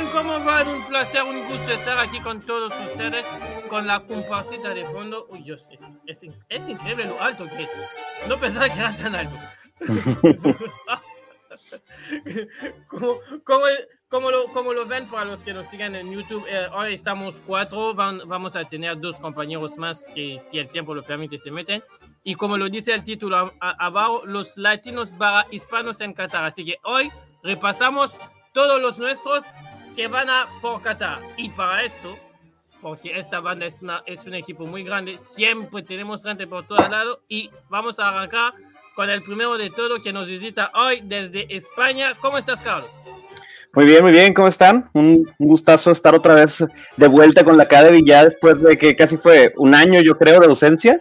están? ¿Cómo van? Un placer, un gusto estar aquí con todos ustedes, con la comparsita de fondo. Uy, Dios, es, es, es increíble lo alto que es. No pensaba que era tan alto. como, como, como, lo, como lo ven para los que nos siguen en YouTube, eh, hoy estamos cuatro, van, vamos a tener dos compañeros más que si el tiempo lo permite se meten. Y como lo dice el título abajo, los latinos para hispanos en Qatar. Así que hoy repasamos todos los nuestros que van a por Qatar. Y para esto, porque esta banda es, una, es un equipo muy grande, siempre tenemos gente por todos lados y vamos a arrancar con el primero de todo que nos visita hoy desde España. ¿Cómo estás, Carlos? Muy bien, muy bien, ¿cómo están? Un, gustazo estar otra vez de vuelta con la Academy ya después de que casi fue un año, yo creo, de ausencia.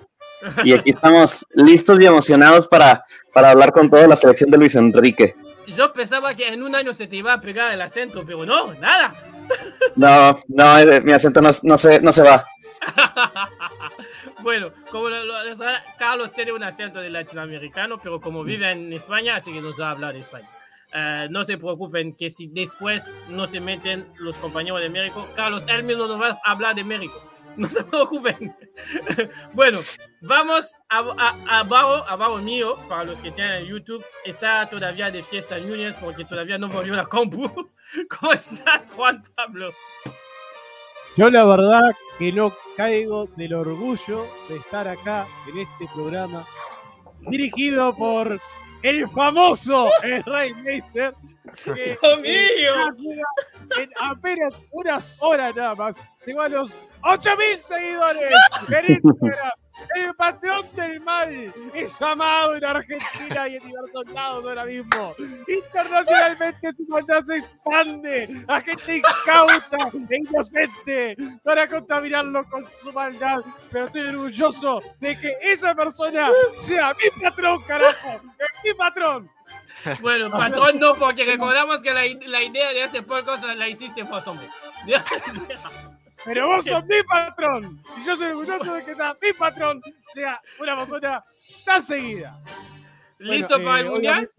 Y aquí estamos listos y emocionados para, para hablar con toda la selección de Luis Enrique. Yo pensaba que en un año se te iba a pegar el acento, pero no, nada. No, no, eh, mi acento no, no, se, no se va. bueno, como lo, Carlos tiene un acento de latinoamericano, pero como vive en España, así que nos va a hablar de España. Eh, no se preocupen que si después no se meten los compañeros de México, Carlos él mismo nos va a hablar de México. No se preocupen. bueno, vamos a, a, abajo, abajo mío, para los que tienen YouTube, está todavía de fiesta Núñez porque todavía no volvió la compu. ¿Cómo estás, Juan Pablo? Yo la verdad que no caigo del orgullo de estar acá en este programa dirigido por el famoso el Rey Meister. mío! En apenas unas horas nada más llegó a los 8000 seguidores en Instagram. El patrón del mal es amado en Argentina y en diversos lados ahora mismo. Internacionalmente su maldad se expande a gente incauta e inocente para contaminarlo con su maldad. Pero estoy orgulloso de que esa persona sea mi patrón, carajo. Es mi patrón. Bueno, patrón no, porque recordamos que la, la idea de ese podcast la hiciste vos, hombre. Pero vos sos mi patrón. Y yo soy orgulloso de que sea mi patrón sea una persona tan seguida. ¿Listo para el eh, mundial?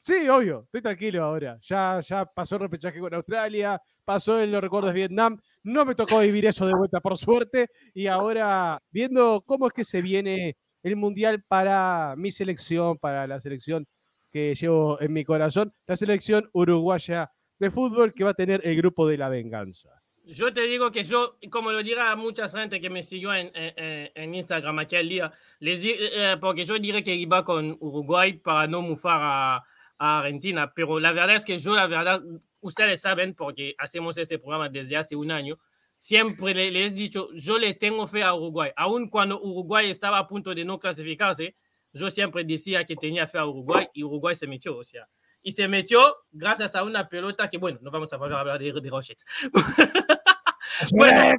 Sí, obvio. Estoy tranquilo ahora. Ya, ya pasó el repechaje con Australia, pasó el no recuerdos Vietnam. No me tocó vivir eso de vuelta, por suerte. Y ahora, viendo cómo es que se viene el mundial para mi selección, para la selección que llevo en mi corazón, la selección uruguaya de fútbol que va a tener el grupo de la venganza. Yo te digo que yo, como lo dirá mucha gente que me siguió en, en, en Instagram aquel día, les di, eh, porque yo diré que iba con Uruguay para no mufar a, a, Argentina, pero la verdad es que yo, la verdad, ustedes saben, porque hacemos este programa desde hace un año, siempre les he dicho, yo le tengo fe a Uruguay, aun cuando Uruguay estaba a punto de no clasificarse, yo siempre decía que tenía fe a Uruguay y Uruguay se metió, o sea, y se metió gracias a una pelota que, bueno, no vamos a volver a hablar de, de Rochette. bueno.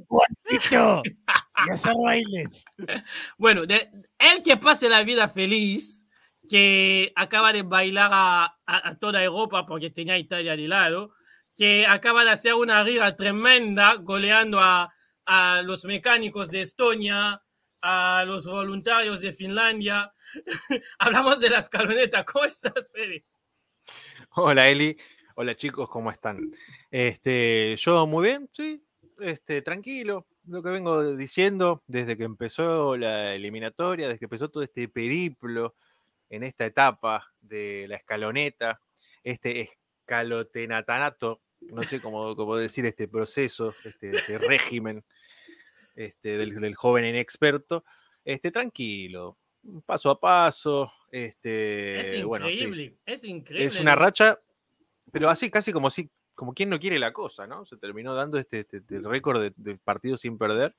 Bueno, de, el que pase la vida feliz, que acaba de bailar a, a, a, toda Europa porque tenía Italia de lado, que acaba de hacer una riga tremenda goleando a, a los mecánicos de Estonia, a los voluntarios de Finlandia. Hablamos de la escaloneta. ¿Cómo estás, Fede? Hola, Eli. Hola, chicos, ¿cómo están? Este, yo muy bien, sí, este, tranquilo, lo que vengo diciendo desde que empezó la eliminatoria, desde que empezó todo este periplo en esta etapa de la escaloneta, este escalotenatanato, no sé cómo, cómo decir este proceso, este, este régimen este, del, del, joven inexperto, este, tranquilo, paso a paso. Este, es increíble, bueno, sí, es increíble. Es una racha, pero así casi como si como quien no quiere la cosa, ¿no? Se terminó dando este, este, este récord de, de, partido sin perder.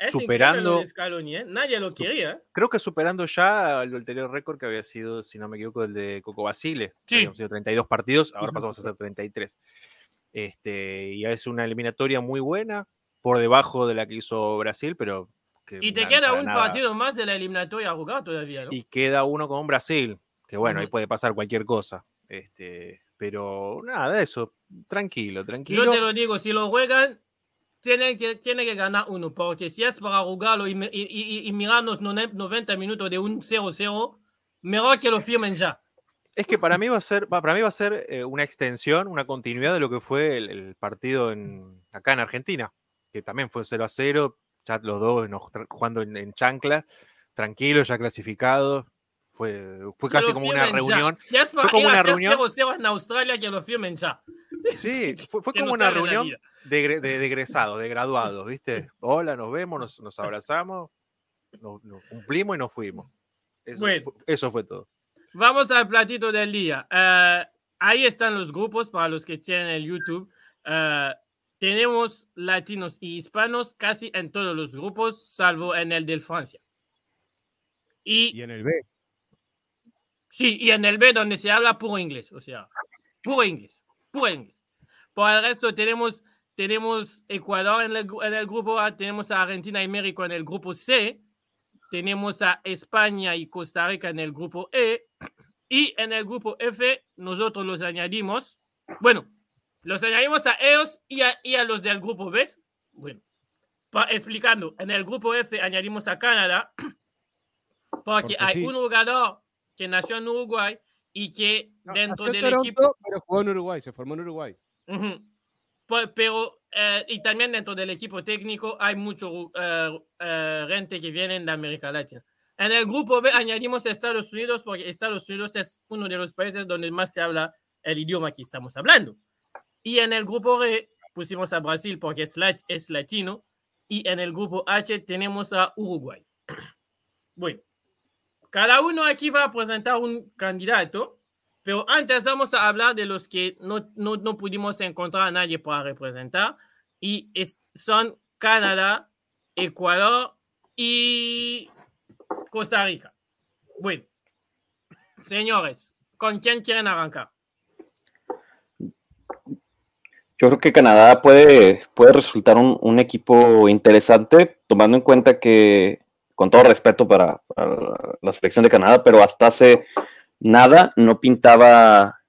Es superando. Scaloni, ¿eh? Nadie lo quería. Creo que superando ya el anterior récord que había sido, si no me equivoco, el de Coco Basile. Sí. Habíamos sido 32 partidos, ahora pasamos a ser 33. Este, y es una eliminatoria muy buena, por debajo de la que hizo Brasil, pero. Que y te queda un nada. partido más de la eliminatoria a jugar todavía, ¿no? Y queda uno con Brasil, que bueno, uh -huh. ahí puede pasar cualquier cosa. Este, pero nada, eso, tranquilo, tranquilo. Yo te lo digo, si lo juegan, tienen que, tienen que ganar uno, porque si es para jugarlo y, y, y, y mirarnos 90 minutos de un 0-0, mejor que lo firmen ya. Es que para mí va a ser, para mí va a ser eh, una extensión, una continuidad de lo que fue el, partido en, acá en Argentina, que también fue 0 a 0, ya los dos jugando en, en chanclas, tranquilos, ya clasificados. Fue, fue casi como una reunión. fue como una reunión. en Australia que lo firmen ya. Sí, fue, como una reunión de, de, egresados, de graduados, ¿viste? Hola, nos vemos, nos, abrazamos, nos, cumplimos y nos fuimos. Eso, fue, todo. Vamos al platito del día. Eh, ahí están los grupos para los que tienen el YouTube. Eh, tenemos latinos y hispanos casi en todos los grupos, salvo en el de Francia. Y, y en el B. Sí, y en el B donde se habla puro inglés, o sea, puro inglés, puro inglés. Por el resto tenemos, tenemos Ecuador en el, en el grupo A, tenemos a Argentina y México en el grupo C, tenemos a España y Costa Rica en el grupo E, y en el grupo F nosotros los añadimos, bueno, los añadimos a ellos y a, y a los del grupo B. Bueno, explicando, en el grupo F añadimos a Canadá, porque, hay un jugador que nació en Uruguay y que dentro del equipo... Pero jugó en Uruguay, se formó en Uruguay. Pero, eh, y también dentro del equipo técnico hay mucho eh, eh, gente que viene de América Latina. En el grupo B añadimos Estados Unidos porque Estados Unidos es uno de los países donde más se habla el idioma que estamos hablando. Y en el grupo B pusimos a Brasil porque es, es latino. Y en el grupo H tenemos a Uruguay. Bueno, cada uno aquí va a presentar un candidato, pero antes vamos a hablar de los que no, no, no pudimos encontrar a nadie para representar, y son Canadá, Ecuador y Costa Rica. Bueno, señores, ¿con quién quieren arrancar? Yo creo que Canadá puede, puede resultar un, un equipo interesante, tomando en cuenta que con todo respeto para, la selección de Canadá, pero hasta hace nada no pintaba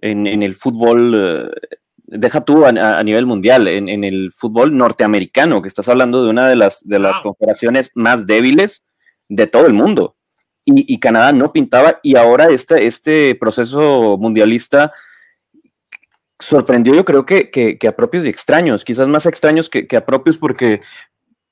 en, el fútbol, eh, deja tú a, nivel mundial, en, el fútbol norteamericano, que estás hablando de una de las, de las confederaciones más débiles de todo el mundo. Y, Canadá no pintaba y ahora este, este proceso mundialista sorprendió yo creo que, a propios y extraños, quizás más extraños que, que a propios porque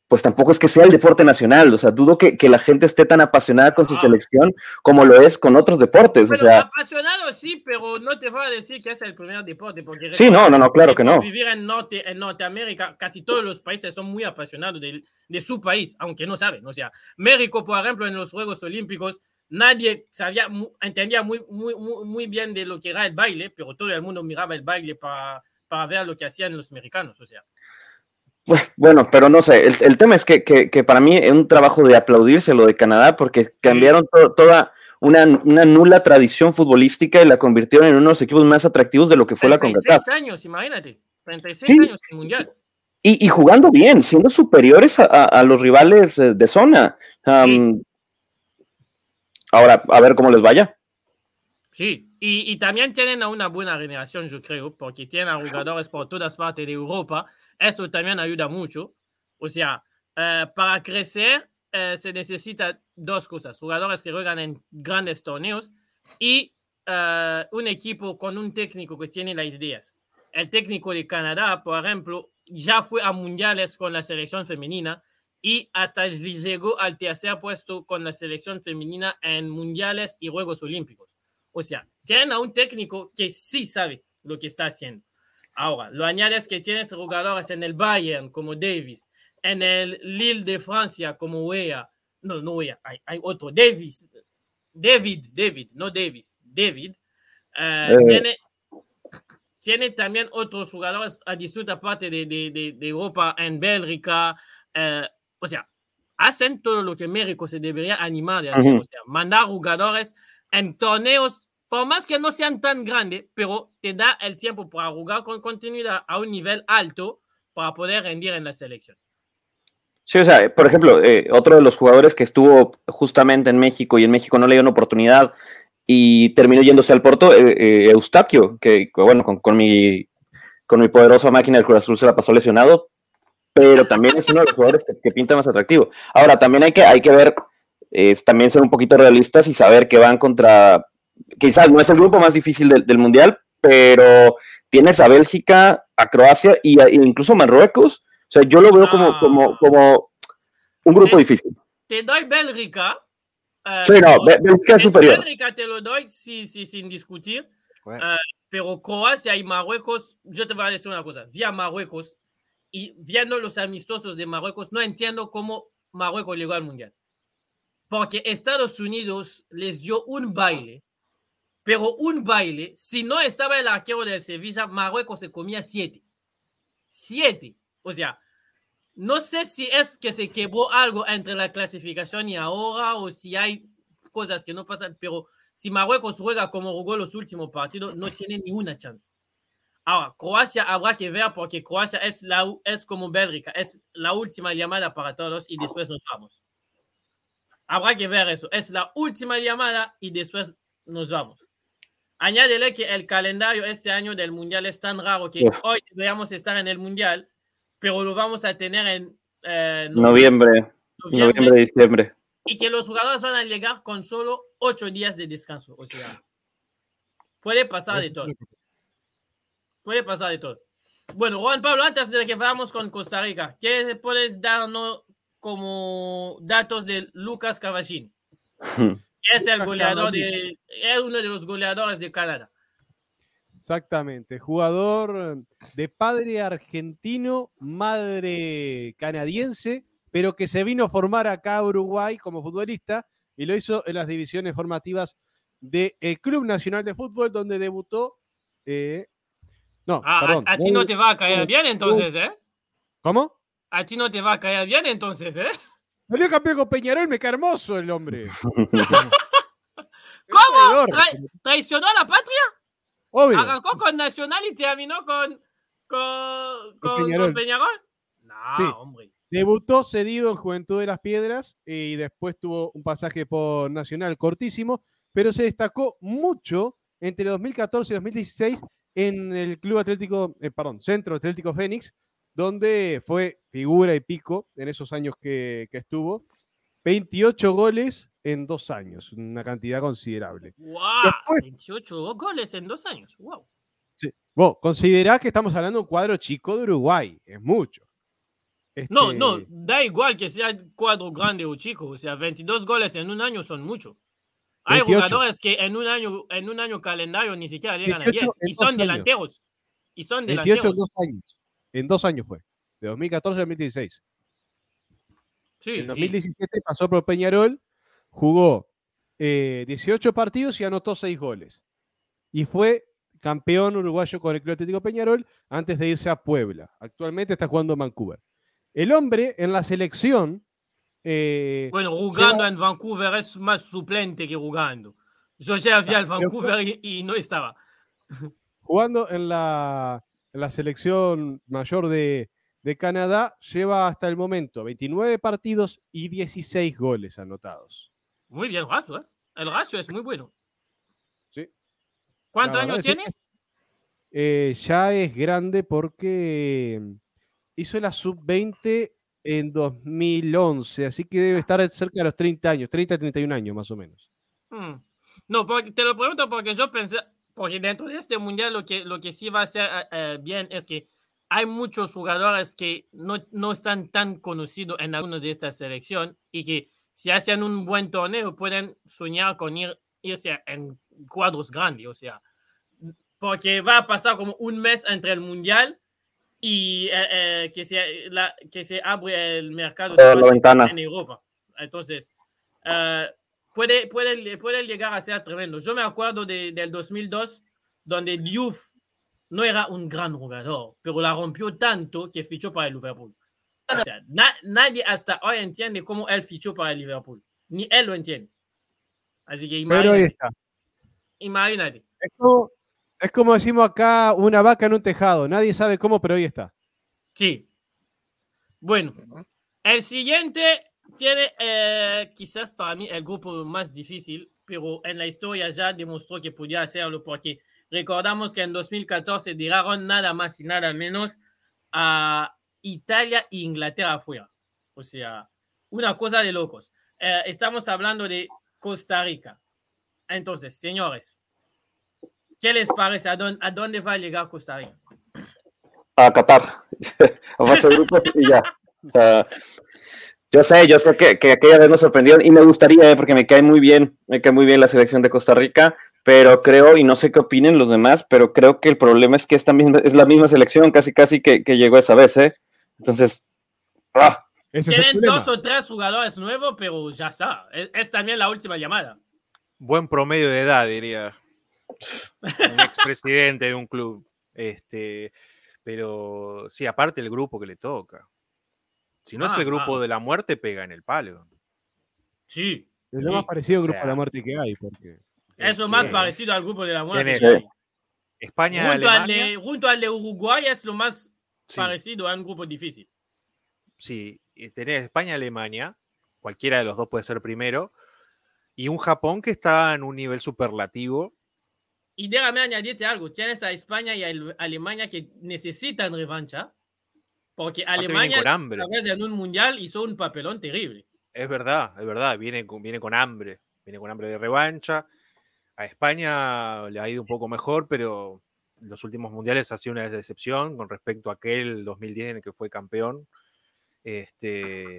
pues tampoco es que sea el deporte nacional. O sea, dudo que, la gente esté tan apasionada con su selección como lo es con otros deportes. o sea, apasionado sí, pero no te voy a decir que es el primer deporte. Porque sí, no, no, no, claro que no. Vivir en, Norte, en Norteamérica, casi todos los países son muy apasionados de, de su país, aunque no saben. O sea, México, por ejemplo, en los Juegos Olímpicos, nadie sabía, entendía muy, muy, muy, bien de lo que era el baile, pero todo el mundo miraba el baile para, para ver lo que hacían los americanos. O sea. Bueno, pero no sé, el, tema es que, para mí es un trabajo de aplaudirse lo de Canadá porque cambiaron toda una, nula tradición futbolística y la convirtieron en uno de los equipos más atractivos de lo que fue la CONCACAF. años, imagínate, 36 años en Mundial. Y, jugando bien, siendo superiores a, los rivales eh, de zona. Ahora, a ver cómo les vaya. Sí, y, y, también tienen a una buena generación, yo creo, porque tienen jugadores por todas partes de Europa esto también ayuda mucho. O sea, eh, para crecer eh, se necesita dos cosas. Jugadores que juegan en grandes torneos y eh, un equipo con un técnico que tiene las ideas. El técnico de Canadá, por ejemplo, ya fue a mundiales con la selección femenina y hasta llegó al tercer puesto con la selección femenina en mundiales y Juegos Olímpicos. O sea, tienen a un técnico que sí sabe lo que está haciendo. Ahora, lo añades que tienes jugadores en el Bayern como Davis, en el Lille de Francia como Wea, no, no Wea, hay, otro, Davis, David, David, no Davis, David, eh, eh. Tiene, tiene, también otros jugadores a distinta parte de, de, de, Europa, en Bélgica, eh, o sea, hacen todo lo que México se debería animar de hacer, o sea, mandar jugadores en torneos por más que no sean tan grandes, pero te da el tiempo para jugar con continuidad a un nivel alto para poder rendir en la selección. Sí, o sea, por ejemplo, eh, otro de los jugadores que estuvo justamente en México y en México no le dio una oportunidad y terminó yéndose al Porto, eh, eh, Eustaquio, que bueno, con, mi, con mi poderosa máquina del Cruz Azul se la pasó lesionado, pero también es uno de los jugadores que, pinta más atractivo. Ahora, también hay que, hay que ver, también ser un poquito realistas y saber que van contra quizás no es el grupo más difícil del, del Mundial, pero tienes a Bélgica, a Croacia y a- e incluso Marruecos. O sea, yo lo veo como, Ah. como, como un grupo Sí. difícil. Te doy Bélgica. eh, Sí, no, Bélgica es superior. Bélgica te lo doy sí, sí, sin discutir. Bueno, Ah, pero Croacia y Marruecos, yo te voy a decir una cosa. Vi a Marruecos y viendo los amistosos de Marruecos, no entiendo cómo Marruecos llegó al Mundial. Porque Estados Unidos les dio un baile, pero un baile. Si no estaba el arquero del Sevilla, Marruecos se comía siete. Siete. O sea, no sé si es que se quebró algo entre la clasificación y ahora o si hay cosas que no pasan, pero si Marruecos juega como jugó los últimos partidos, no tiene ni una chance. Ahora, Croacia habrá que ver porque Croacia es, la, u- es como Bélgica, es la última llamada para todos y después nos vamos. Habrá que ver eso. Es la última llamada y después nos vamos. Añádele que el calendario este año del Mundial es tan raro que Uf. hoy deberíamos estar en el Mundial, pero lo vamos a tener en eh, Noviembre, noviembre, noviembre, diciembre. y que los jugadores van a llegar con solo ocho días de descanso. O sea, puede pasar de todo. Puede pasar de todo. Bueno, Juan Pablo, antes de que vayamos con Costa Rica, ¿qué puedes darnos como datos de Lucas Cavallini? Es el goleador de, es uno de los goleadores de Canadá. Exactamente, jugador de padre argentino, madre canadiense, pero que se vino a formar acá a Uruguay como futbolista y lo hizo en las divisiones formativas del Club Nacional de Fútbol, donde debutó. eh, no, Ah, a- perdón. a, ti no te va a caer bien entonces, ¿eh? ¿Cómo? A ti no te va a caer bien entonces, ¿eh? Salió campeón con Peñarol, me cae hermoso el hombre. ¿Cómo? Tra- ¿Traicionó a la patria? Obvio. Arrancó con Nacional y terminó con, con, con, con Peñarol. Peñarol. No, Sí. hombre. Debutó cedido en Juventud de las Piedras eh, y después tuvo un pasaje por Nacional cortísimo, pero se destacó mucho entre 2014 y 2016 en el Club Atlético, eh, perdón, Centro Atlético Fénix, donde fue figura y pico en esos años que, que estuvo. 28 goles en dos años, una cantidad considerable. ¡Wow! Después- 28 goles en dos años. ¡Wow! Sí. Vos, considerá que estamos hablando de un cuadro chico de Uruguay, es mucho. No, Este, no, da igual que sea cuadro grande o chico. O sea, 22 goles en un año son mucho. Hay 28. jugadores que en un año, en un año calendario ni siquiera llegan a 28 10 en y dos son delanteros. Y son 28 en delanteros. dos años. En dos años fue. De 2014 a 2016. Sí, En sí. 2017 pasó por Peñarol, jugó eh, 18 partidos y anotó 6 goles. Y fue campeón uruguayo con el Club Atlético Peñarol antes de irse a Puebla. Actualmente está jugando en Vancouver. El hombre en la selección. Eh, Bueno, jugando en Vancouver es más suplente que jugando. Yo ya fui al pero Vancouver y, y no estaba. jugando en la, en la selección mayor de, de Canadá, lleva hasta el momento 29 partidos y 16 goles anotados. Muy bien, Razo, ¿eh? El Razo es muy bueno. Sí. ¿Cuántos años es que tiene? es- eh, ya es grande porque hizo la sub-20 en 2011, así que debe estar cerca de los 30 años, 30, 31 años más o menos. Mm. No, te lo pregunto porque yo pensé, porque dentro de este mundial lo que, lo que sí va a ser eh, eh, bien es que hay muchos jugadores que no, no están tan conocidos en alguna de estas selección y que si hacen un buen torneo pueden soñar con ir, irse en cuadros grandes, o sea, porque va a pasar como un mes entre el mundial y eh, eh, que, se, la- que se abre el mercado Eh, la ventana. en Europa. Entonces, eh, puede, puede, puede llegar a ser tremendo. Yo me acuerdo de, del 2002, donde Diouf no era un gran jugador, pero la rompió tanto que fichó para el Liverpool. O sea, na- nadie hasta hoy entiende cómo él fichó para el Liverpool. Ni él lo entiende. Así que Pero ahí imagínate. está. imagínate. Es como, es como decimos acá, una vaca en un tejado. Nadie sabe cómo, pero ahí está. Sí. Bueno, el siguiente tiene eh, quizás para mí el grupo más difícil, pero en la historia ya demostró que podía hacerlo porque recordamos que en 2014 tiraron nada más y nada menos a Italia e Inglaterra afuera. O sea, una cosa de locos. Eh, estamos hablando de Costa Rica. Entonces, señores, ¿qué les parece? ¿A dónde, a dónde va a llegar Costa Rica? A Qatar. a fase de grupos y ya. O sea, yo sé, yo sé que, que aquella vez nos sorprendieron y me gustaría, eh, porque me cae muy bien, me cae muy bien la selección de Costa Rica, pero creo, y no sé qué opinen los demás, pero creo que el problema es que esta misma, es la misma selección casi casi que, que llegó esa vez, ¿eh? Entonces, ah, Tienen dos o tres jugadores nuevos, pero ya está. Es, es también la última llamada. Buen promedio de edad, diría. Un expresidente de un club. Este, pero sí, aparte el grupo que le toca. Si no es Ah, el grupo ah. de la muerte, pega en el palo. Sí. Es lo Sí. más parecido al O grupo de la muerte que hay. Porque... Eso Este, más parecido al grupo de la muerte. Tenés Sí. España, Junto al, de, junto al de Uruguay es lo más sí, parecido a un grupo difícil. sí, tenés España, Alemania. Cualquiera de los dos puede ser primero. Y un Japón que está en un nivel superlativo. Y déjame añadirte algo. Tienes a España y a Ale- Alemania que necesitan revancha. Porque vienen Alemania, a vez en un mundial, hizo un papelón terrible. Es verdad, es verdad. Viene con, viene con hambre. Viene con hambre de revancha. A España le ha ido un poco mejor, pero los últimos mundiales ha sido una decepción con respecto a aquel 2010 en el que fue campeón. Este,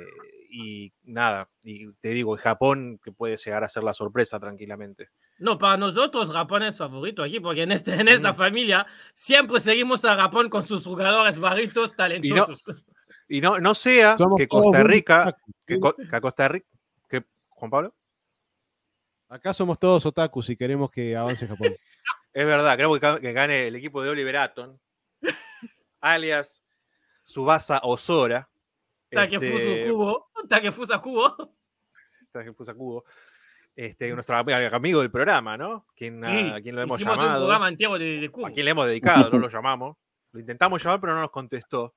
y nada, y te digo, Japón que puede llegar a ser la sorpresa tranquilamente. No, para nosotros Japón es favorito aquí, porque en, este, en esta Mm. familia siempre seguimos a Japón con sus jugadores barritos talentosos. Y no, no sea Somos que Costa Rica, que, Costa Rica, que, Juan Pablo, Acá somos todos otakus y queremos que avance Japón. es verdad, creo que, ga- que gane el equipo de Oliver Atom, alias Subasa Osora. Takefusa este, Kubo. Takefusa Kubo. Takefusa Kubo, este, nuestro ami- amigo del programa, ¿no? Quien, Sí, a, quien lo hemos un llamado, programa entero de, de a quien le hemos dedicado, no lo llamamos. Lo intentamos llamar, pero no nos contestó.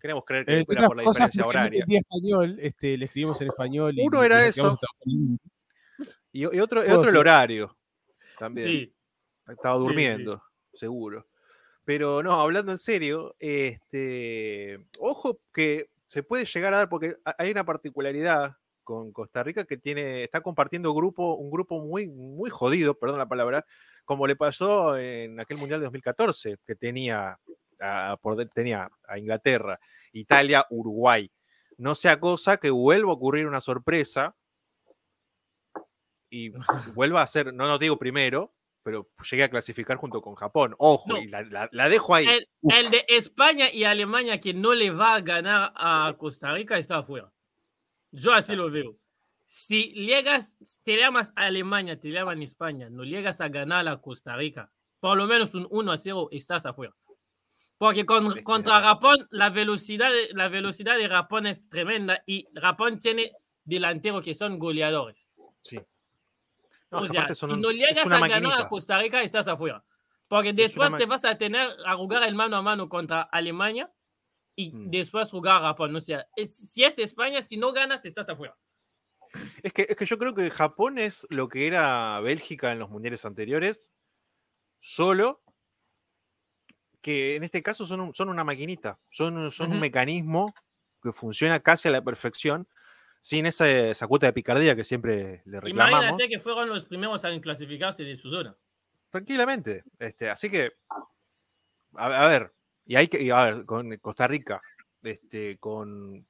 Queremos creer que Eh, era otras por la cosas diferencia horaria. español, este, le escribimos en español. y- Uno y era nos eso. Y, y otro, y otro el horario. También. Sí. Estaba Sí, sí. durmiendo, seguro. Pero no, hablando en serio, este, ojo que se puede llegar a dar, porque ha- hay una particularidad con Costa Rica que tiene, está compartiendo grupo, un grupo muy, muy jodido, perdón la palabra, como le pasó en aquel Mundial de 2014, que tenía a, por tenía a Inglaterra, Italia, Uruguay. No sea cosa que vuelva a ocurrir una sorpresa y vuelva a ser, no, no digo primero, pero llegue a clasificar junto con Japón. Ojo, No. y la, la- la dejo ahí. El, el de España y Alemania que no le va a ganar a Costa Rica está afuera. Yo así lo veo. Si llegas, te llamas a Alemania, te llaman España, no llegas a ganar a Costa Rica, por lo menos un 1 a 0 estás afuera. Porque con- contra Japón, la velocidad, de, la velocidad de Japón es tremenda y Japón tiene delanteros que son goleadores. Sí. No, o es que sea, si un- no llegas a ganar a Costa Rica, estás afuera. Porque después te vas a tener a jugar el mano a mano contra Alemania y Mm. después jugar a Japón. O sea, es- si es España, si no ganas, estás afuera. Es que, es que yo creo que Japón es lo que era Bélgica en los mundiales anteriores, solo que en este caso son, un- son una maquinita, son, son un Ujú. mecanismo que funciona casi a la perfección, sin esa, esa cuota de picardía que siempre le reclamamos. Imagínate que fueron los primeros en clasificarse de su zona. Tranquilamente. Este, así que, a, a ver, y hay que, y a ver, con Costa Rica, este, con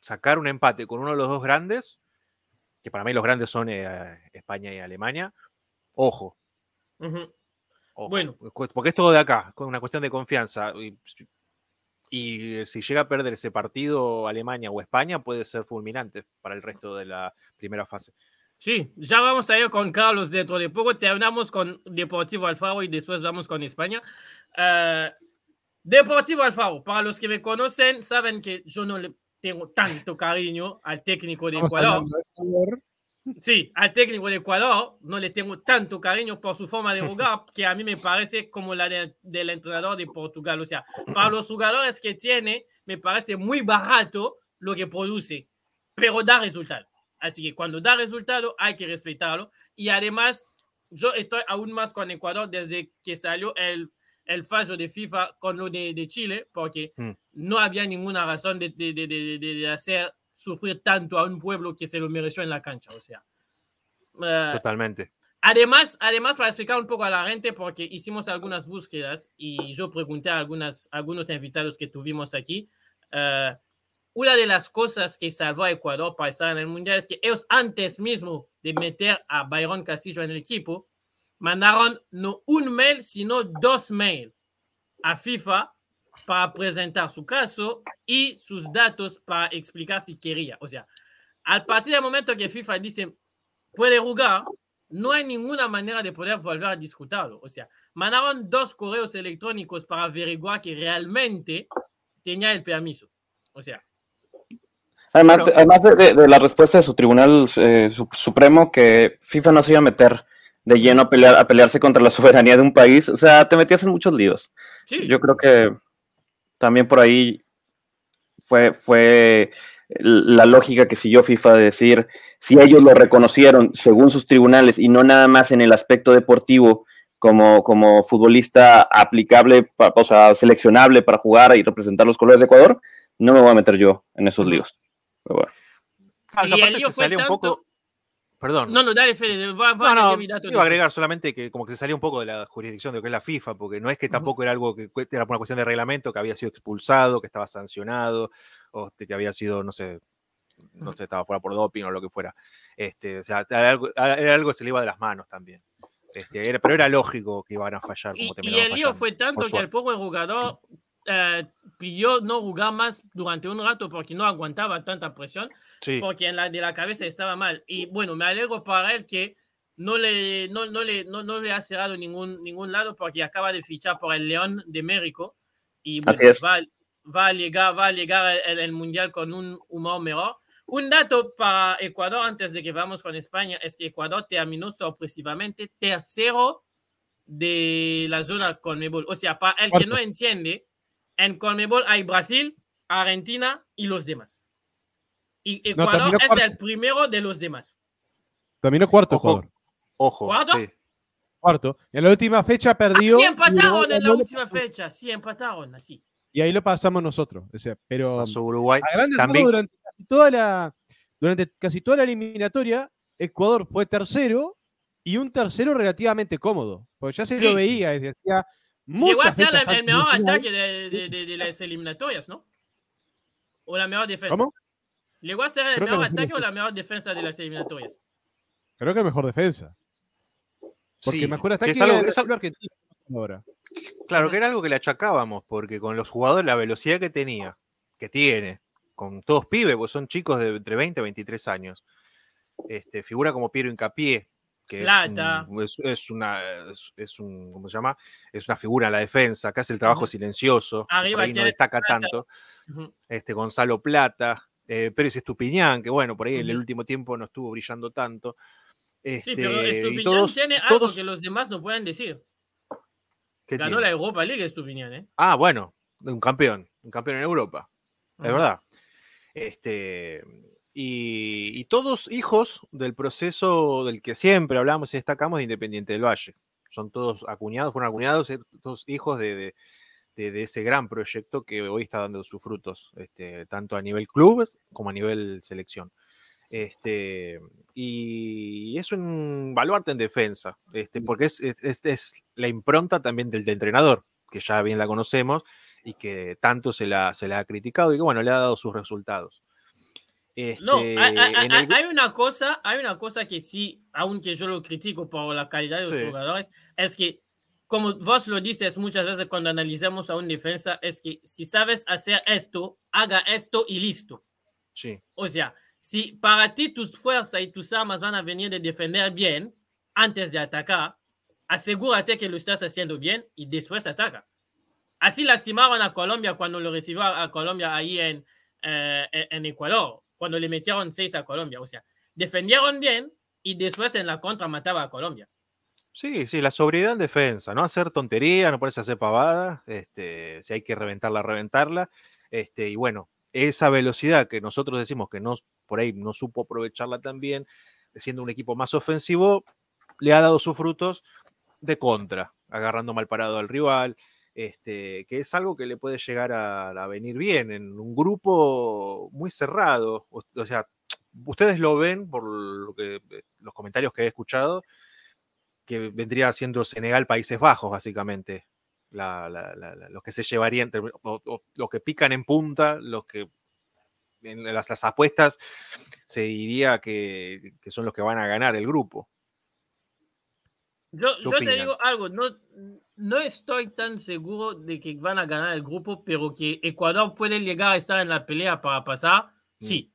sacar un empate con uno de los dos grandes, que para mí los grandes son eh, España y Alemania, ojo, ojo, Bueno. porque es todo de acá, con una cuestión de confianza. Y, y si llega a perder ese partido Alemania o España, puede ser fulminante para el resto de la primera fase. Sí, ya vamos a ir con Carlos dentro de poco. Terminamos con Deportivo Alfaro y después vamos con España. Eh, Deportivo Alfaro, para los que me conocen, saben que yo no le tengo tanto cariño al técnico de Ecuador. de Ecuador. Sí, al técnico de Ecuador no le tengo tanto cariño por su forma de jugar que a mí me parece como la de- del entrenador de Portugal. O sea, para los jugadores que tiene, me parece muy barato lo que produce, pero da resultado. Así que cuando da resultado hay que respetarlo. Y además, yo estoy aún más con Ecuador desde que salió el, el fallo de FIFA con lo de, de Chile, porque Mm. no había ninguna razón de, de- hacer sufrir tanto a un pueblo que se lo mereció en la cancha. O sea, eh, Totalmente. Además, además, para explicar un poco a la gente, porque hicimos algunas búsquedas y yo pregunté a algunas, algunos invitados que tuvimos aquí, uh, una de las cosas que salvó a Ecuador para estar en el Mundial es que ellos antes mismo de meter a Byron Castillo en el equipo, mandaron no un mail, sino dos mails a FIFA para presentar su caso y sus datos para explicar si quería. O sea, al partir del momento que FIFA dice puede jugar, no hay ninguna manera de poder volver a discutirlo. O sea, mandaron dos correos electrónicos para averiguar que realmente tenía el permiso. O sea. Además, además de, la respuesta de su tribunal eh, supremo, que FIFA no se iba a meter de lleno a, pelear, a pelearse contra la soberanía de un país, o sea, te metías en muchos líos. Sí. Yo creo que también por ahí fue, fue la lógica que siguió FIFA de decir, si ellos lo reconocieron según sus tribunales y no nada más en el aspecto deportivo como, como futbolista aplicable, o sea, seleccionable para jugar y representar los colores de Ecuador, no me voy a meter yo en esos líos. Pero bueno. Y el lío fue tanto... un poco... Perdón. No, no, dale, Fede. Va, va no, no, iba a agregar solamente que como que se salió un poco de la jurisdicción de lo que es la FIFA, porque no es que tampoco era algo que era una cuestión de reglamento, que había sido expulsado, que estaba sancionado, o que había sido, no sé, no sé, estaba fuera por doping o lo que fuera. Este, o sea, era algo, era algo que se le iba de las manos también. Este, pero era lógico que iban a fallar. Como y, y el lío fue tanto que el pobre jugador eh, pidió no jugar más durante un rato porque no aguantaba tanta presión, porque en la de la cabeza estaba mal. Y bueno, me alegro para él que no le, no, no le, no, no le ha cerrado ningún, ningún lado porque acaba de fichar por el León de México y bueno, va, va a llegar, va a llegar el, el, Mundial con un humor mejor. Un dato para Ecuador antes de que vamos con España es que Ecuador terminó sorpresivamente tercero de la zona Conmebol. O sea, para el que no entiende, en Conmebol hay Brasil, Argentina y los demás. Y Ecuador no, es el primero de los demás. Terminó cuarto, Ojo. Ojo. ¿Cuarto? Sí. Cuarto. En la última fecha perdió. Ah, sí empataron en la última fecha. Sí empataron, así. Y ahí lo pasamos nosotros. O sea, pero Uruguay. a grandes también. durante casi toda la durante casi toda la eliminatoria, Ecuador fue tercero y un tercero relativamente cómodo. Porque ya se sí. lo veía desde hacía Llegó a ser el, el mejor ataque de, de, de, de, las eliminatorias, ¿no? O la mejor defensa. ¿Cómo? Llegó a ser el Creo mejor ataque defensa. o la mejor defensa de las eliminatorias. Creo que mejor defensa. Porque Sí, mejor que ataque es algo- es algo- Argentina ahora. Claro, que era algo que le achacábamos, porque con los jugadores, la velocidad que tenía, que tiene, con todos pibes, pues son chicos de entre 20 y 23 años. Este, figura como Piero Incapié, que es, Plata. un- es, es una, es, un, ¿cómo se llama? Es una figura en la defensa, que hace el trabajo silencioso, que Arriba por ahí no destaca Plata. tanto. Este, Gonzalo Plata, eh, Pérez Estupiñán, que bueno, por ahí en el último tiempo no estuvo brillando tanto. Este, Sí, pero y Estupiñán todos, tiene algo todos- que los demás no pueden decir. ¿qué Ganó tiene? la Europa League Estupiñán, ¿eh? Ah, bueno, un campeón, un campeón en Europa, es verdad. Este, y, y todos hijos del proceso del que siempre hablamos y destacamos de Independiente del Valle. Son todos acuñados, fueron acuñados, eh, todos hijos de, de- de- de ese gran proyecto que hoy está dando sus frutos, este, tanto a nivel clubes como a nivel selección. Este, y es un baluarte en defensa, este, porque es, es- es- es la impronta también del, del entrenador, que ya bien la conocemos y que tanto se la, se la ha criticado y que bueno, le ha dado sus resultados. No, Este, hay, hay- en el- hay una cosa, hay una cosa que sí, aunque yo lo critico por la calidad de los Sí. jugadores, es que, como vos lo dices muchas veces cuando analizamos a un defensa, es que si sabes hacer esto, haga esto y listo. sí, O sea, si para ti tus fuerzas y tus armas van a venir de defender bien antes de atacar, asegúrate que lo estás haciendo bien y después ataca. Así lastimaron a Colombia cuando lo recibió a a Colombia ahí en, eh, en Ecuador, cuando le metieron seis a Colombia. O sea, defendieron bien y después en la contra mataba a Colombia. sí, sí, la sobriedad en defensa, no hacer tonterías, no ponerse a hacer pavada, este, si hay que reventarla, reventarla, este, y bueno, esa velocidad que nosotros decimos que no, por ahí no supo aprovecharla tan bien, siendo un equipo más ofensivo, le ha dado sus frutos de contra, agarrando mal parado al rival, este, que es algo que le puede llegar a, a venir bien en un grupo muy cerrado. O, o sea, ustedes lo ven por lo que, los comentarios que he escuchado, que vendría siendo Senegal, Países Bajos, básicamente. La, la, la, los que se llevarían, o, o, los que pican en punta, los que en las, las apuestas se diría que, que, son los que van a ganar el grupo. Yo, yo te digo algo, no, no estoy tan seguro de que van a ganar el grupo, pero que Ecuador puede llegar a estar en la pelea para pasar, mm. sí.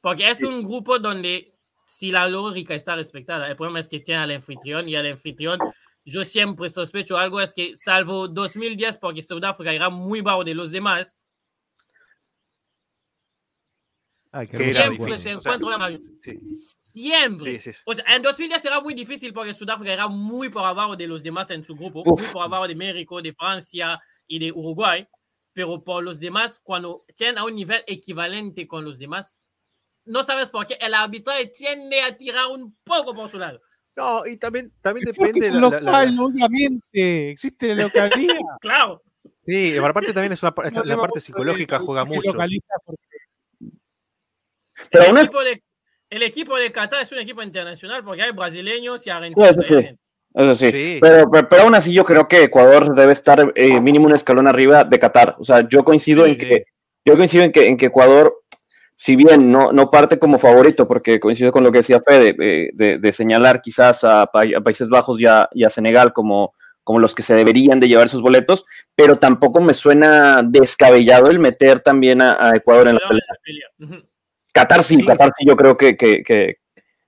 Porque es un grupo donde si la lógica está respetada, el problema es que tiene al anfitrión y al anfitrión yo siempre sospecho algo, es que salvo 2010, porque Sudáfrica era muy bajo de los demás, Ay, siempre se encuentra una sí. Siempre. Sí, sí, o sea, en 2010 era muy difícil porque Sudáfrica era muy por abajo de los demás en su grupo, Uf. muy por abajo de México, de Francia y de Uruguay. Pero por los demás, cuando tienen a un nivel equivalente con los demás, no sabes por qué el arbitraje tiende a tirar un poco por su lado. No, y también, también depende de la, local, la, la, obviamente. Existe la localidad. claro. Sí, aparte también es una, no, la parte psicológica juega mucho. Pero el, equipo de, el, equipo de, Qatar es un equipo internacional porque hay brasileños y argentinos. Sí, eso sí. Eso sí. sí. Pero, pero, pero, aún así yo creo que Ecuador debe estar eh, mínimo un escalón arriba de Qatar. O sea, yo coincido sí, en que yo coincido en que, en que Ecuador, si bien no, no parte como favorito, porque coincido con lo que decía Fede, de, de, de señalar quizás a, a, Países Bajos y a, y a Senegal como, como los que se deberían de llevar sus boletos, pero tampoco me suena descabellado el meter también a, a Ecuador en la pelea. Qatar sí, sí, Qatar sí, yo creo que, que, que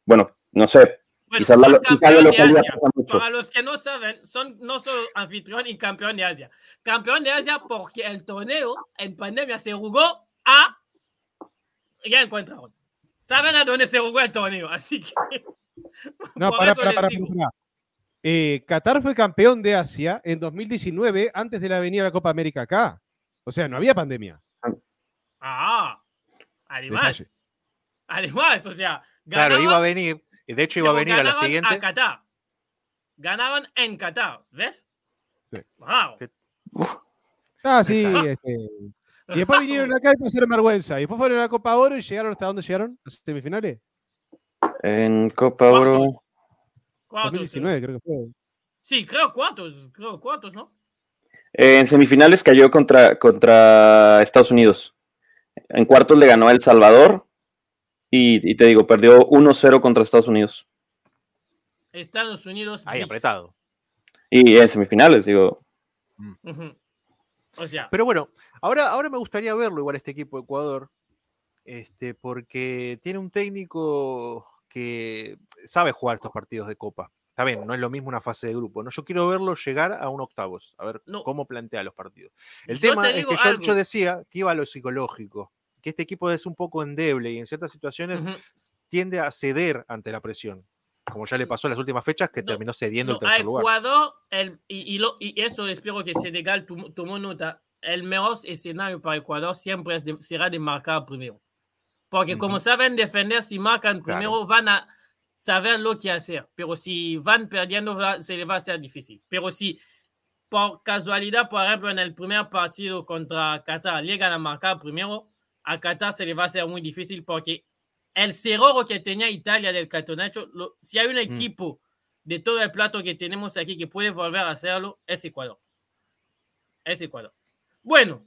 bueno, no sé. Bueno, quizás la, la localidad mucho. Para los que no saben, son no solo anfitrión y campeón de Asia. Campeón de Asia porque el torneo en pandemia se jugó a. Ya encontraron. Saben a dónde se jugó el torneo, así que. No, para, para, para, para, eh, Qatar fue campeón de Asia en 2019, antes de la venida de la Copa América acá. O sea, no había pandemia. Ah. Además, además, o sea, ganaban, claro, iba a venir, de hecho iba a venir a la siguiente. A Qatar. Ganaban en Qatar, ¿ves? Sí. Wow. Ah, sí, este. Y después vinieron acá y pasaron vergüenza. Y después fueron a la Copa Oro y llegaron hasta dónde llegaron? ¿A semifinales? En Copa Oro. ¿Cuántos? 2019, creo que fue. Sí, creo cuántos, creo cuántos, ¿no? Eh, en semifinales cayó contra, contra Estados Unidos. En cuartos le ganó a El Salvador y, y te digo, perdió 1-0 contra Estados Unidos. Estados Unidos. Ahí apretado. Y en semifinales, digo. Uh -huh. O sea. Pero bueno, ahora, ahora me gustaría verlo igual este equipo de Ecuador. Este, porque tiene un técnico que sabe jugar estos partidos de Copa. Está bien, no es lo mismo una fase de grupo. ¿no? Yo quiero verlo llegar a un octavos, a ver no. cómo plantea los partidos. El yo tema es que yo, yo, decía que iba a lo psicológico, que este equipo es un poco endeble y en ciertas situaciones uh -huh. tiende a ceder ante la presión. Como ya le pasó en las últimas fechas, que no, terminó cediendo el tercer a Ecuador, el, y, y, lo, y, eso espero que Senegal tomó nota. El mejor escenario para Ecuador siempre es de, será de marcar primero. Porque uh -huh. como saben defender, si marcan primero, claro. van a saber lo que hacer, pero si van perdiendo se les va a hacer difícil. Pero si por casualidad, por ejemplo, en el primer partido contra Qatar llegan a marcar primero, a Qatar se les va a hacer muy difícil porque el cerro que tenía Italia del campeonato, lo, si hay un equipo mm. de todo el plato que tenemos aquí que puede volver a hacerlo, es Ecuador. Es Ecuador. Bueno,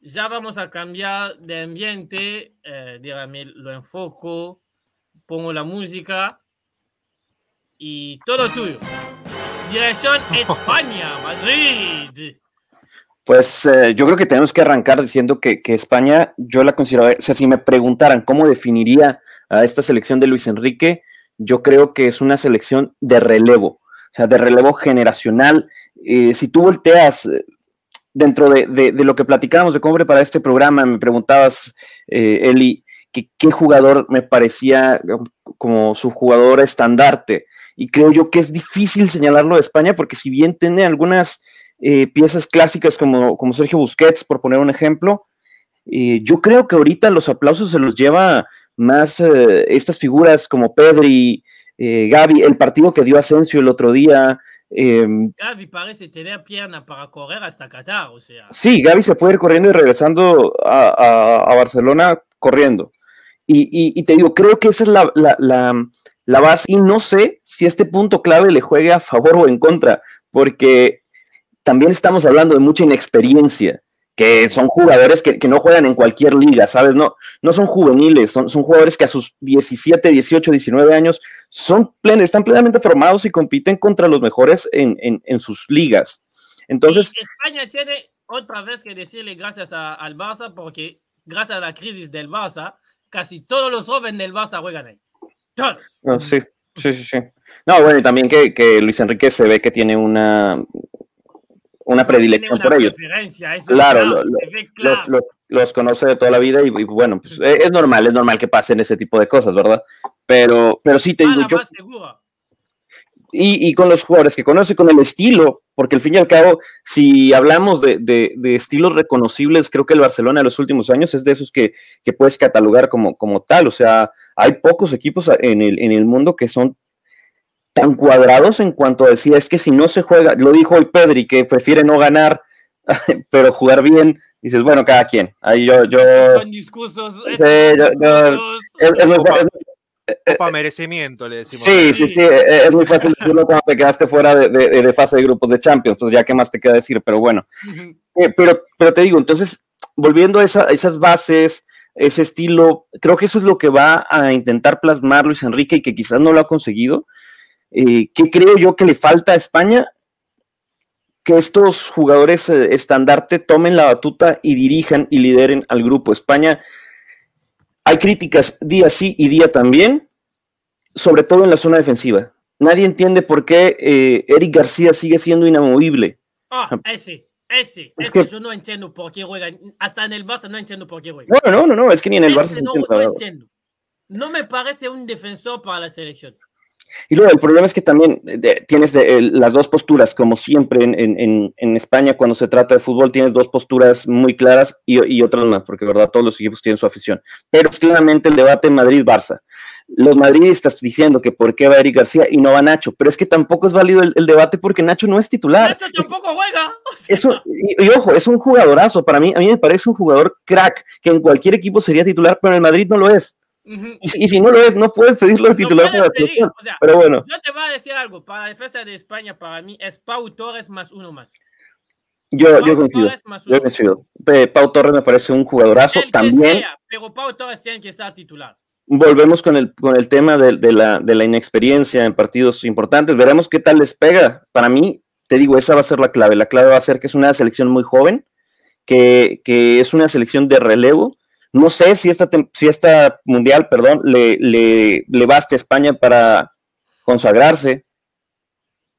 ya vamos a cambiar de ambiente. Eh, dígame, lo enfoco pongo la música y todo tuyo. Dirección España, Madrid. Pues eh, yo creo que tenemos que arrancar diciendo que, que, España, yo la considero, o sea, si me preguntaran cómo definiría a esta selección de Luis Enrique, yo creo que es una selección de relevo, o sea, de relevo generacional. Eh, si tú volteas eh, dentro de, de, de, lo que platicábamos de cómo preparar este programa, me preguntabas, eh, Eli, que qué jugador me parecía como su jugador estandarte. Y creo yo que es difícil señalarlo de España porque si bien tiene algunas eh, piezas clásicas como, como Sergio Busquets, por poner un ejemplo, eh, yo creo que ahorita los aplausos se los lleva más eh, estas figuras como Pedri, eh, Gaby, el partido que dio Asensio el otro día. Gaby parece tener pierna para correr hasta Qatar, o sea. Sí, Gaby se puede ir corriendo y regresando a, a, a Barcelona corriendo. Y, y, y, te digo, creo que esa es la, la, la, base y no sé si este punto clave le juegue a favor o en contra, porque también estamos hablando de mucha inexperiencia que son jugadores que, no juegan en cualquier liga, ¿sabes? No, no son juveniles, son, son jugadores que a sus 17, 18, 19 años son están plenamente formados y compiten contra los mejores en, sus ligas. Entonces... España tiene otra vez que decirle gracias al Barça, porque gracias a la crisis del Barça, casi todos los jóvenes del Barça juegan ahí. Todos. Ah, sí, sí, sí, sí. No, bueno, y también que, que Luis Enrique se ve que tiene una, una predilección por ellos. Claro, Los, conoce de toda la vida y, bueno, pues e, es normal, es normal que pasen ese tipo de cosas, ¿verdad? Pero, pero sí te digo yo. Y, y, con los jugadores que conoce, con el estilo, porque al fin y al cabo, si hablamos de, de, estilos reconocibles, creo que el Barcelona en los últimos años es de esos que, que puedes catalogar como, como tal. O sea, hay pocos equipos en el, en el mundo que son tan cuadrados en cuanto a decir, es que si no se juega, lo dijo el Pedri, que prefiere no ganar, pero jugar bien, dices, bueno, cada quien. Ahí yo, yo. Son discursos. Copa merecimiento, le decimos. Sí, sí, sí, es muy fácil decirlo cuando te quedaste fuera de, de, fase de grupos de Champions, pues ya qué más te queda decir, pero bueno. Eh, pero, pero te digo, entonces, volviendo a, esa, esas bases, ese estilo, creo que eso es lo que va a intentar plasmar Luis Enrique y que quizás no lo ha conseguido, eh, ¿Qué creo yo que le falta a España? Que estos jugadores eh, estandarte tomen la batuta y dirijan y lideren al grupo. España, hay críticas día sí y día también, sobre todo en la zona defensiva. Nadie entiende por qué eh, Eric García sigue siendo inamovible. Ah, ese. Ese, es que, yo no entiendo por qué juega. Hasta en el Barça no entiendo por qué juega. No, no, no, no es que ni en el Barça no, no entiendo. No me parece un defensor para la selección. Y luego el problema es que también eh, tienes las dos posturas, como siempre en, España cuando se trata de fútbol, tienes dos posturas muy claras y, otras más, porque verdad todos los equipos tienen su afición. Pero es claramente el debate Madrid-Barça. Los madridistas diciendo que por qué va Eric García y no va Nacho, pero es que tampoco es válido el, debate porque Nacho no es titular. Nacho tampoco juega. y, ojo, es un jugadorazo. Para mí, a mí me parece un jugador crack que en cualquier equipo sería titular, pero en el Madrid no lo es y, si no lo es, no puedes pedirlo al titular para la Pero bueno. Yo te voy a decir algo. Para la defensa de España, para mí, es Pau Torres más uno más. Yo, yo coincido. Yo coincido. Pau Torres me parece un jugadorazo también. pero Pau Torres tiene que estar titular. Volvemos con el, con el tema de, de, la, de la inexperiencia en partidos importantes. Veremos qué tal les pega. Para mí, te digo, esa va a ser la clave. La clave va a ser que es una selección muy joven, que, que es una selección de relevo no sé si esta, si esta mundial, perdón, le, le, le baste a España para consagrarse,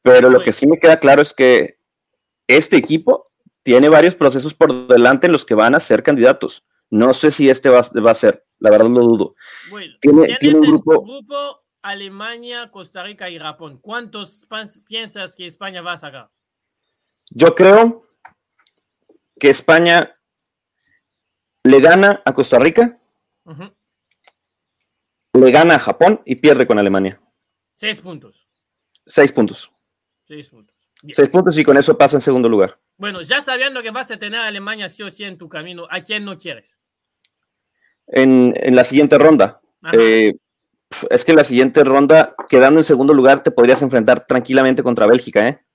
pero lo que sí me queda claro es que este equipo tiene varios procesos por delante en los que van a ser candidatos. No sé si este va, a ser, la verdad lo dudo. tiene, tiene un grupo, grupo Alemania, Costa Rica y Japón. ¿Cuántos piensas que España va a sacar? Yo creo que España le gana a Costa Rica, le gana a Japón y pierde con Alemania. Seis puntos. Seis puntos. Seis puntos. Seis puntos y con eso pasa en segundo lugar. Bueno, ya sabiendo que vas a tener a Alemania sí o sí en tu camino, ¿a quién no quieres? En, la siguiente ronda. Eh, es que en la siguiente ronda, quedando en segundo lugar, te podrías enfrentar tranquilamente contra Bélgica, ¿eh?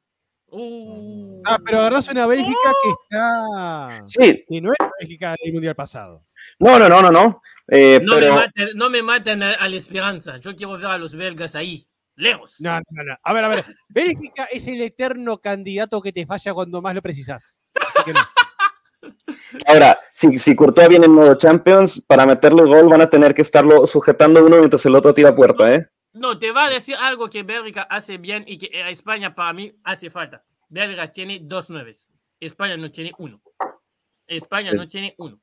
Uh. Ah, pero agarras una Bélgica que está. Sí. Y no es Bélgica del Mundial pasado. No, no, no, no, no. Eh, no, me maten, no, me maten, a, la esperanza. Yo quiero ver a los belgas ahí, lejos. No, no, no. A ver, a ver. Bélgica es el eterno candidato que te falla cuando más lo precisas. Así que no. Ahora, si, si Courtois viene en modo Champions, para meterle gol van a tener que estarlo sujetando uno mientras el otro tira puerta, ¿eh? No, te va a decir algo que Bélgica hace bien y que a España para mí hace falta. Bélgica tiene dos nueves. España no tiene uno. España no tiene uno.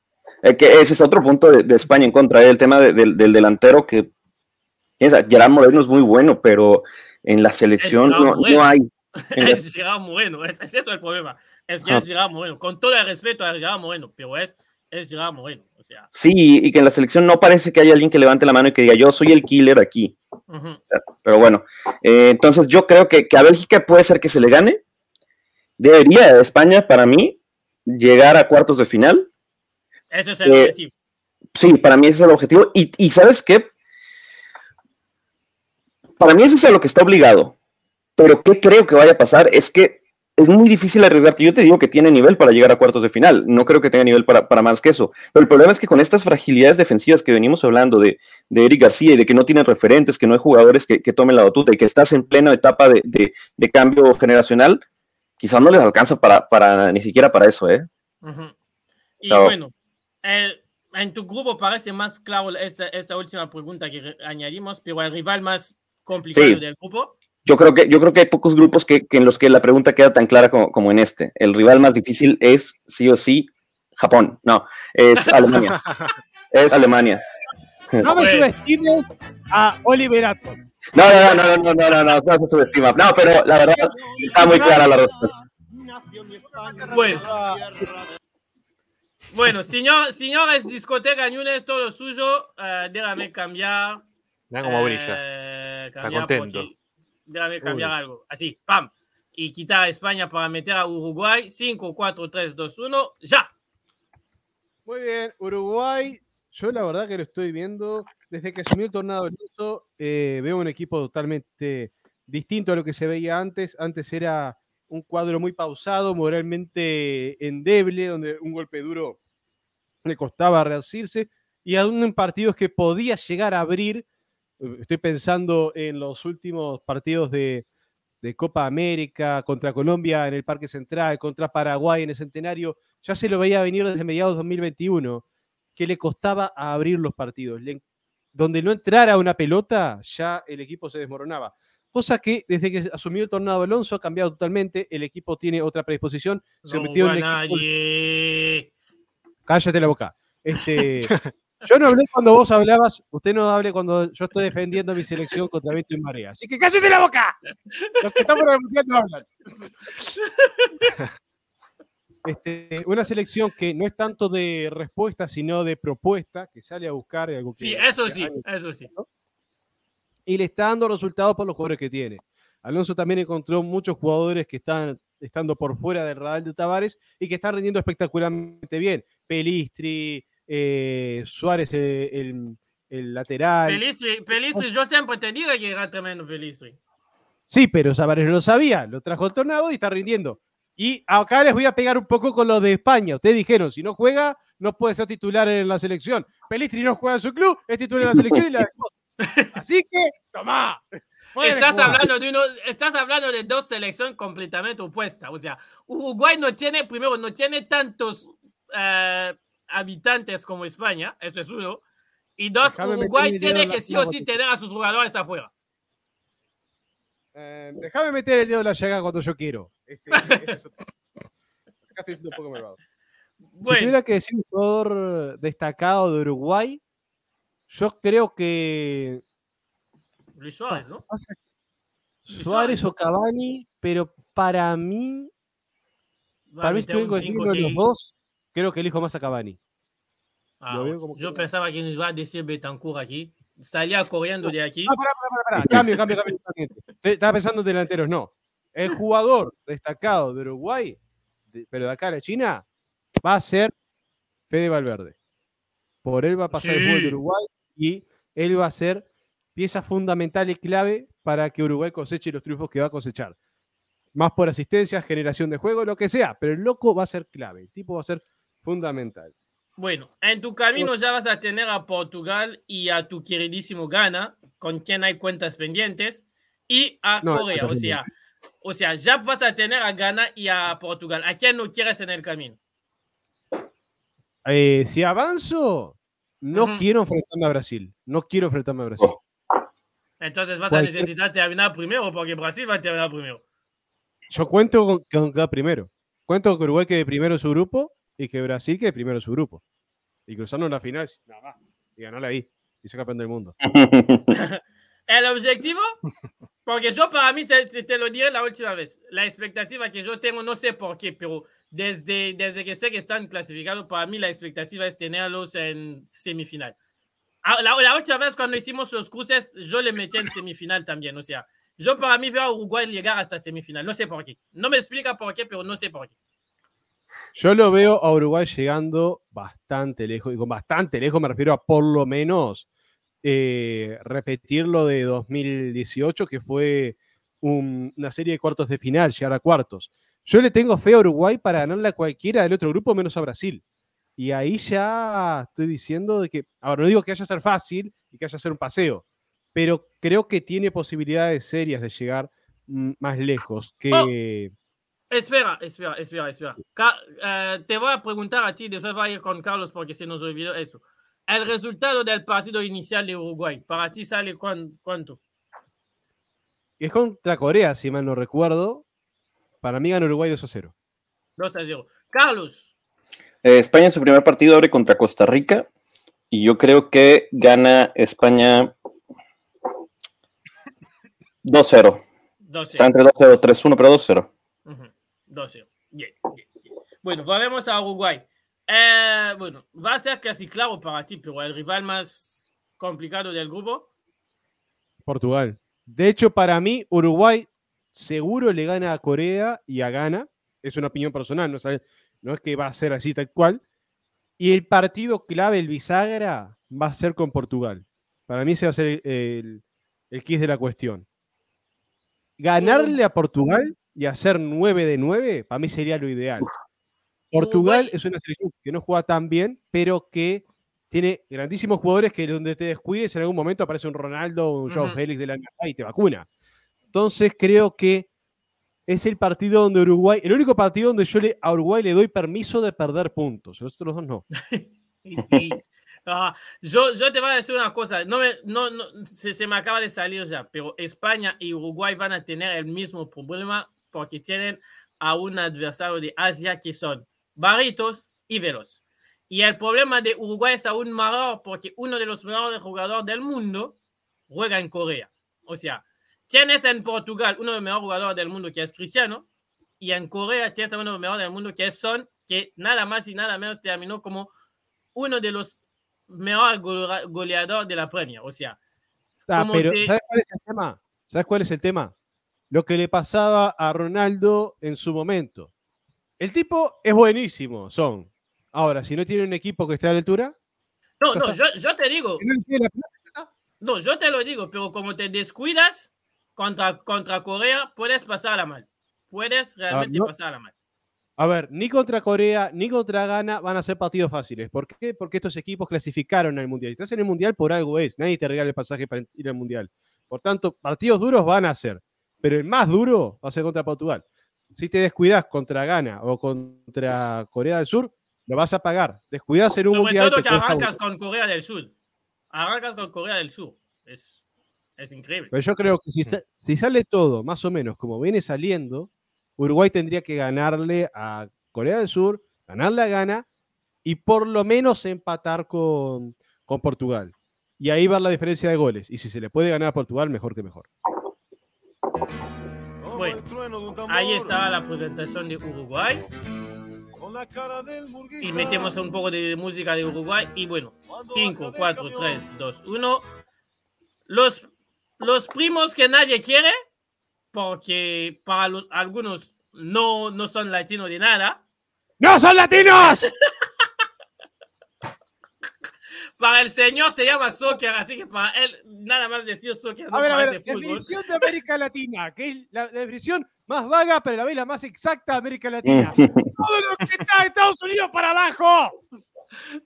que ese es otro punto de, España en contra, ¿eh? el tema del delantero que Gerard Moreno es muy bueno, pero en la selección no, hay. es Gerard Moreno, es, eso el problema. Es que es Gerard Moreno, con todo el respeto a Gerard Moreno, pero es, es Gerard Moreno. O sea. Sí, y que en la selección no parece que haya alguien que levante la mano y que diga yo soy el killer aquí. Pero bueno, eh, entonces yo creo que, que, a Bélgica puede ser que se le gane, debería España, para mí, llegar a cuartos de final. Ese es el eh, objetivo. Sí, para mí ese es el objetivo. Y, ¿sabes qué? para mí eso es a lo que está obligado. Pero ¿qué creo que vaya a pasar? Es que es muy difícil arriesgarte. Yo te digo que tiene nivel para llegar a cuartos de final. No creo que tenga nivel para, para más que eso. Pero el problema es que con estas fragilidades defensivas que venimos hablando de, de Eric García y de que no tienen referentes, que no hay jugadores que, que tomen la batuta y que estás en plena etapa de, de, de cambio generacional, quizás no les alcanza para, para ni siquiera para eso, ¿eh? Y Claro. bueno, eh, en tu grupo parece más claro esta, esta última pregunta que añadimos, pero el rival más complicado Sí. del grupo. Yo creo que, yo creo que hay pocos grupos que, que en los que la pregunta queda tan clara como, como en este. El rival más difícil es sí o sí Japón. No, es Alemania. es Alemania. No me subestimes a Oliver Atom. No, no, no, no, no, no, no, no, se subestima. No, pero la verdad está muy clara la respuesta. Bueno. Bueno, señor, señores, discoteca Ñune es todo suyo. Uh, déjame cambiar. Mira cómo eh, brilla. Está contento. Porque, déjame cambiar Uy. algo. Así, pam. Y quitar a España para meter a Uruguay. 5, 4, 3, 2, 1. Ya. Muy bien, Uruguay. Yo la verdad que lo estoy viendo desde que asumió el tornado Alonso, eh, veo un equipo totalmente distinto a lo que se veía antes. Antes era un cuadro muy pausado, moralmente endeble, donde un golpe duro le costaba reasirse y aún en partidos que podía llegar a abrir. eh, Estoy pensando en los últimos partidos de, Copa América contra Colombia en el Parque Central, contra Paraguay en el Centenario. Ya se lo veía venir desde mediados de 2021, que le costaba abrir los partidos. Donde no entrara una pelota, ya el equipo se desmoronaba. Cosa que desde que asumió el tornado Alonso ha cambiado totalmente. El equipo tiene otra predisposición. Se No metió en juega un equipo nadie. Cállate la boca. Este, yo no hablé cuando vos hablabas, usted no hable cuando yo estoy defendiendo mi selección contra viento y marea. Así que cállese la boca. Los que estamos en el mundial no hablan. Este, una selección que no es tanto de respuesta, sino de propuesta, que sale a buscar algo que Sí, eso sí, años eso sí. y le está dando resultados por los jugadores que tiene. Alonso también encontró muchos jugadores que están estando por fuera del radar de Tavares y que están rindiendo espectacularmente bien. Pelistri, eh, Suárez, eh, el, el lateral. Pelistri, Pelistri, yo siempre te digo que era tremendo Pelistri. Sí, pero Tavares no lo sabía, lo trajo el tornado y está rindiendo. Y acá les voy a pegar un poco con lo de España. Ustedes dijeron, si no juega, no puede ser titular en la selección. Pelistri no juega en su club, es titular en la selección y la dejó. Así que, tomá. Estás jugar. hablando, de uno, estás hablando de dos selecciones completamente opuestas. O sea, Uruguay no tiene, primero, no tiene tantos eh, habitantes como España, eso es uno. Y dos, Déjame Uruguay tiene que sí o sí tener a sus jugadores afuera. Eh, déjame meter el dedo en la llaga cuando yo quiero. Este, ese es otro. Acá estoy siendo un poco malvado. Si tuviera que decir un jugador destacado de Uruguay, yo creo que Luis Suárez, ¿no? Luis Suárez o Cavani, pero para mí, para mí si tengo que uno de los dos, creo que elijo más a Cavani. Ah, yo pensaba que nos iba a decir Betancourt aquí. Salía corriendo de aquí. Ah, pará, pará, pará. Cambio, cambio, cambio. Estaba pensando en delanteros, no. El jugador destacado de Uruguay, de- pero de acá a la China, va a ser Fede Valverde. Por él va a pasar el fútbol de. Uruguay y él va a ser pieza fundamental y clave para que Uruguay coseche los triunfos que va a cosechar. Más por asistencia, generación de juego, lo que sea, pero el loco va a ser clave, el tipo va a ser fundamental. Bueno, en tu camino ya vas a tener a Portugal y a tu queridísimo Ghana, con quien hay cuentas pendientes, y a No, Corea. O sea, o sea, ya vas a tener a Ghana y a Portugal. ¿A quién no quieres en el camino? Eh, si avanzo, no Ujú. quiero enfrentarme a Brasil. No quiero enfrentarme a Brasil. Oh. Entonces vas Cualquier- a necesitar terminar primero, porque Brasil va a terminar primero. Yo cuento con, con que primero. Cuento con que Uruguay quede primero en su grupo y que Brasil quede primero en su grupo. Y cruzando la final, nada más. Y ganarla ahí. Y ser campeón del mundo. El objetivo, porque yo para mí, te, te- te lo diré la última vez, la expectativa que yo tengo, no sé por qué, pero desde, desde que sé que están clasificados, para mí la expectativa es tenerlos en semifinal. Ah, La, la última vez cuando hicimos los cruces, yo le metí en semifinal también, o sea, yo para mí veo a Uruguay llegar hasta semifinal, no sé por qué. No me explica por qué, pero no sé por qué. Yo lo veo a Uruguay llegando bastante lejos. Y con bastante lejos me refiero a por lo menos eh, repetir lo de 2018, que fue un- una serie de cuartos de final, llegar a cuartos. Yo le tengo fe a Uruguay para ganarle a cualquiera del otro grupo menos a Brasil. Y ahí ya estoy diciendo de que, ahora no digo que haya ser fácil y que haya ser un paseo, pero creo que tiene posibilidades serias de llegar mm, más lejos que... Espera, espera, espera, espera. Ca- eh, te voy a preguntar a ti, después voy a ir con Carlos porque se nos olvidó esto. El resultado del partido inicial de Uruguay, para ti sale cuán- cuánto? Es contra Corea, si mal no recuerdo. Para mí gana Uruguay 2 a 0. 2 a 0. Carlos, Eh, España en su primer partido abre contra Costa Rica y yo creo que gana España 2-0. 2 Está 0. entre 2-0 3-1, pero 2-0. Ujú, 2 0. Bien, bien, bien. Bueno, volvemos a Uruguay. Eh, bueno, va a ser casi claro para ti, pero el rival más complicado del grupo. Portugal. De hecho, para mí, Uruguay seguro le gana a Corea y a Ghana. Es una opinión personal, no, sabe- no es que va a ser así tal cual. Y el partido clave, el bisagra, va a ser con Portugal. Para mí ese va a ser el, el, el de la cuestión. Ganarle a Portugal y hacer 9 de 9, para mí sería lo ideal. Portugal es una selección que no juega tan bien, pero que tiene grandísimos jugadores que donde te descuides en algún momento aparece un Ronaldo o un Joao Ujú. Félix de la NBA y te vacuna. Entonces creo que es el partido donde Uruguay, el único partido donde yo le, a Uruguay le doy permiso de perder puntos. Los otros dos no. Ah, yo, yo te voy a decir una cosa, no me- no, no, se, se me acaba de salir ya, pero España y Uruguay van a tener el mismo problema porque tienen a un adversario de Asia que son barritos y veloz. Y el problema de Uruguay es aún mayor porque uno de los mejores jugadores del mundo juega en Corea. O sea, tienes en Portugal uno de los mejores jugadores del mundo que es Cristiano, y en Corea tienes a uno de los mejores del mundo que es Son, que nada más y nada menos terminó como uno de los mejores gole- goleadores de la Premier. O sea, Ah, pero ¿sabes cuál es el tema? ¿Sabes cuál es el tema? Lo que le pasaba a Ronaldo en su momento. El tipo es buenísimo, son. Ahora, si no tiene un equipo que esté a la altura, no, no, yo, yo te digo, no yo te lo digo, pero como te descuidas contra, contra Corea, puedes pasarla mal. Puedes realmente Ah, no. pasarla mal. A ver, ni contra Corea ni contra Ghana van a ser partidos fáciles. ¿Por qué? Porque estos equipos clasificaron al Mundial. Estás en el Mundial por algo es. Nadie te regala el pasaje para ir al Mundial. Por tanto, partidos duros van a ser. Pero el más duro va a ser contra Portugal. Si te descuidas contra Ghana o contra Corea del Sur, lo vas a pagar. Descuidas en un Sobre Mundial. todo te que cuesta arrancas con Corea del Sur. Arrancas con Corea del Sur. Es, es increíble. Pero yo creo que si, sa- si sale todo más o menos como viene saliendo, Uruguay tendría que ganarle a Corea del Sur, ganarle a Ghana y por lo menos empatar con, con Portugal. Y ahí ver la diferencia de goles. Y si se le puede ganar a Portugal, mejor que mejor. Bueno, ahí estaba la presentación de Uruguay. Y metemos un poco de música de Uruguay. Y bueno, 5, 4, 3, 2, 1. Los, los primos que nadie quiere, porque para los, algunos no, no son latinos de nada. ¡No son latinos! Para el señor se llama soccer, así que para él nada más decir soccer no A ver, a ver, definición de América Latina, que es la definición más vaga, pero a la vez la más exacta de América Latina. Todo lo que está de Estados Unidos para abajo.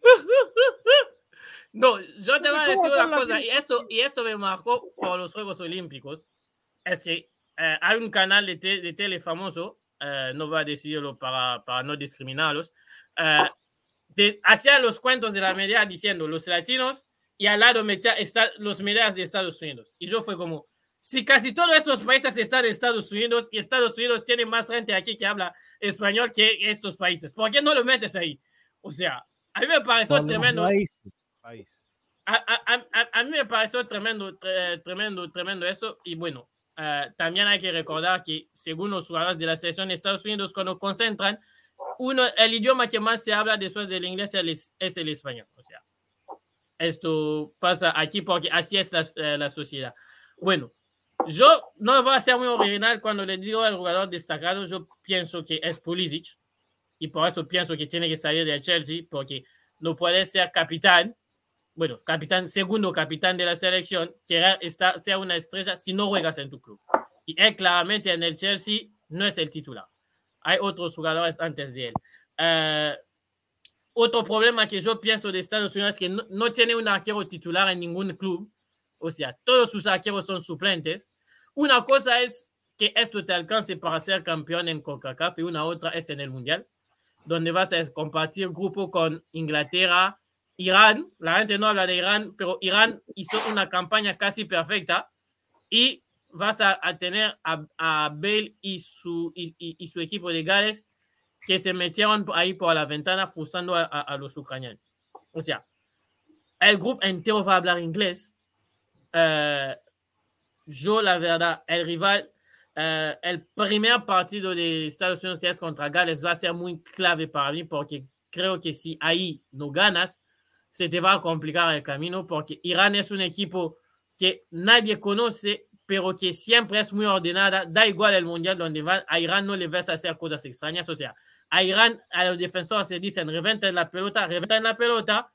No, yo te voy a decir una la cosa, y esto, y esto me marcó por los Juegos Olímpicos. Es que eh, hay un canal de, te- de tele famoso, eh, no voy a decirlo para, para no discriminarlos, eh, de- hacía los cuentos de la media diciendo los latinos y al lado metía esta- los medias de Estados Unidos. Y yo fue como, si casi todos estos países están en Estados Unidos y Estados Unidos tiene más gente aquí que habla español que estos países, ¿por qué no lo metes ahí? O sea, a mí me pareció tremendo. países, país. A, a- a- a- mí me pareció tremendo, tre- tremendo, tremendo eso. Y bueno, eh, también hay que recordar que según los jugadores de la selección de Estados Unidos, cuando concentran, uno, el idioma que más se habla después del inglés es el, es- es el español. O sea, esto pasa aquí porque así es la, eh, la sociedad. Bueno, yo no voy a ser muy original cuando le digo al jugador destacado, yo pienso que es Pulisic. Y por eso pienso que tiene que salir del Chelsea porque no puede ser capitán bueno, capitán, segundo capitán de la selección, que está, sea una estrella si no juegas en tu club. Y él claramente en el Chelsea no es el titular. Hay otros jugadores antes de él. Eh, otro problema que yo pienso de Estados Unidos es que no, no, tiene un arquero titular en ningún club. O sea, todos sus arqueros son suplentes. Una cosa es que esto te alcance para ser campeón en CONCACAF y una otra es en el Mundial, donde vas a compartir grupo con Inglaterra, Irán. La gente no habla de Irán, pero Irán hizo una campaña casi perfecta y vas a, tener a, a, Bale y su, y, y, su equipo de Gales que se metieron ahí por la ventana frustrando a, los ucranianos. O sea, el grupo entero va a hablar inglés. Uh, yo, la verdad, el rival, uh, el primer partido de Estados Unidos contra Gales va a ser muy clave para mí porque creo que si ahí no ganas, se te va a complicar el camino porque Irán es un equipo que nadie conoce, pero que siempre es muy ordenada. Da igual el mundial donde va, a Irán no le ves hacer cosas extrañas. O sea, a Irán, a los defensores se dicen reventen la pelota, reventen la pelota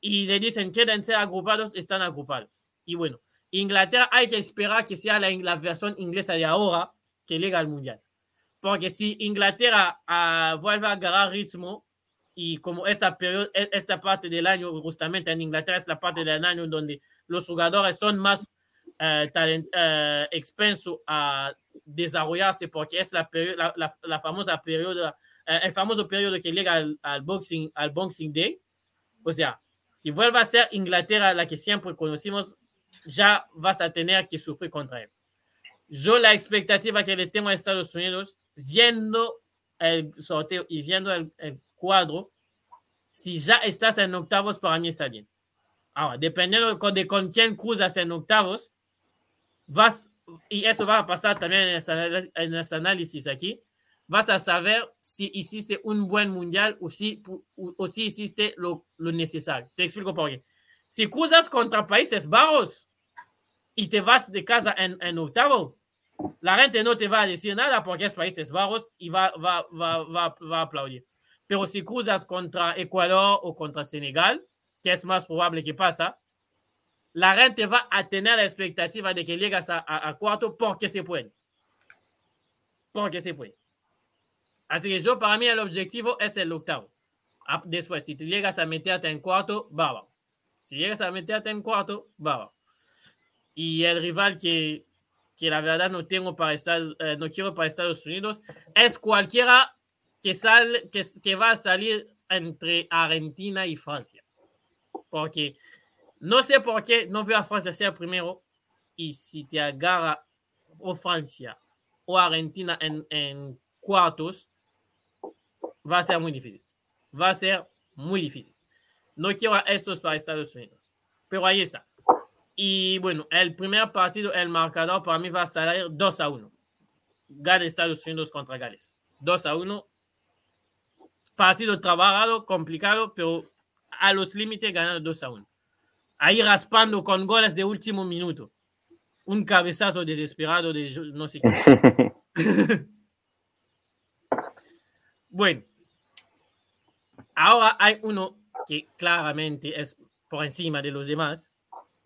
y le dicen quédense agrupados, están agrupados. Y bueno, Inglaterra hay que esperar que sea la, la versión inglesa de ahora que llega al mundial. Porque si Inglaterra uh, vuelve a agarrar ritmo, y como esta, periodo, esta parte del año, justamente en Inglaterra es la parte del año donde los jugadores son más talent, uh, expensos a desarrollarse, porque es la, la, la, la famosa periodo, uh, el famoso periodo que llega al, boxing, al Boxing Day. O sea, si vuelve a ser Inglaterra la que siempre conocimos, ya vas a tener que sufrir contra él. Yo la expectativa que le tengo a Estados Unidos, viendo el sorteo y viendo el, el cuadro, si ya estás en octavos, para mí está bien. Ahora, dependiendo de con quién cruzas en octavos, vas, y eso va a pasar también en ese, en análisis vas a saber si hiciste un buen mundial o si, o, o si hiciste lo, lo, necesario. Te explico por qué. Si cruzas contra Países Bajos y te vas de casa en, en octavo, la gente no te va a decir nada porque es Países Bajos y va, va, va, va, va a aplaudir. Pero si cruzas contra Ecuador o contra Senegal, que es más probable que pasa, la gente va a tener la expectativa de que llegas a, a, cuarto porque se puede. Porque se puede. Así que yo, para mí, el objetivo es el octavo. Después, si te llegas a meterte en cuarto, baba. Si llegas a meterte en cuarto, baba. Y el rival que, que la verdad no tengo para estar, eh, no quiero para Estados Unidos, es cualquiera que, sale, que, que va a salir entre Argentina y Francia. Porque no sé por qué no veo a Francia ser primero. Y si te agarra o Francia o Argentina en, cuartos, va a ser muy difícil. Va a ser muy difícil. No quiero estos para Estados Unidos. Pero ahí está. Y bueno, el primer partido, el marcador para mí va a salir 2 a 1. Gana Estados Unidos contra Gales. 2 a 1. Partido trabajado, complicado, pero a los límites ganando 2 a 1. Ahí raspando con goles de último minuto. Un cabezazo desesperado de no sé qué. bueno, ahora hay uno que claramente es por encima de los demás.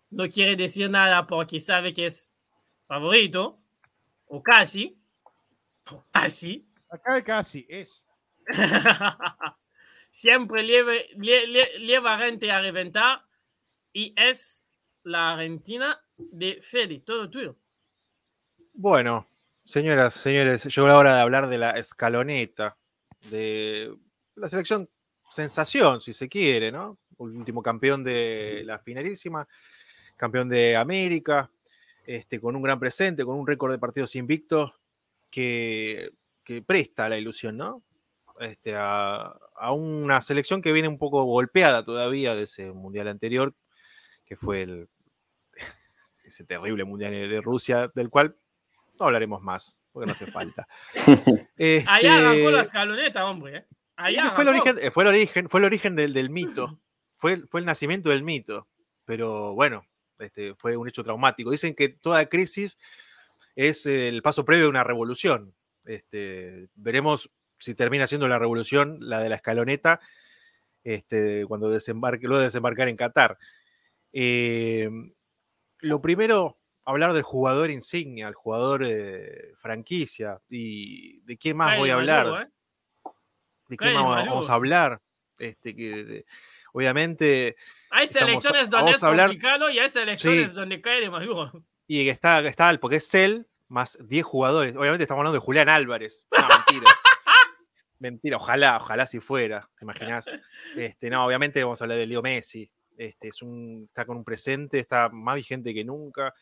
No quiere decir nada porque sabe que es favorito, o casi, o casi. Acá casi es. Siempre lleva, lleva gente a reventar y es la Argentina de Fede, todo tuyo. Bueno, señoras, señores, llegó la hora de hablar de la escaloneta, de la selección sensación, si se quiere, ¿no? Último campeón de la finalísima, campeón de América, este, con un gran presente, con un récord de partidos invictos que, que presta la ilusión, ¿no? Este, a, a, una selección que viene un poco golpeada todavía de ese mundial anterior, que fue el, ese terrible mundial de Rusia, del cual no hablaremos más, porque no hace falta. este, Allá arrancó la escaloneta, hombre. ¿eh? Allá fue, el origen, fue el origen, fue el origen del, del mito, fue, fue el nacimiento del mito, pero bueno, este, fue un hecho traumático. Dicen que toda crisis es el paso previo de una revolución. Este, veremos si termina siendo la revolución, la de la escaloneta, este, cuando desembarque, luego de desembarcar en Qatar. Eh, lo primero, hablar del jugador insignia, el jugador eh, franquicia. ¿Y de quién más voy a hablar? ¿eh? ¿De Kyle más vamos a hablar? Este, que, de- obviamente, Hay Estamos- selecciones donde vamos es hablar- complicado y hay selecciones Sí. donde cae de Maduro. y que está, está porque es Cell más 10 jugadores. Obviamente estamos hablando de Julián Álvarez. No, mentira. mentira, ojalá, ojalá si fuera, ¿te imaginas? Este, no, obviamente vamos a hablar de Leo Messi. Este, es un, está con un presente, está más vigente que nunca,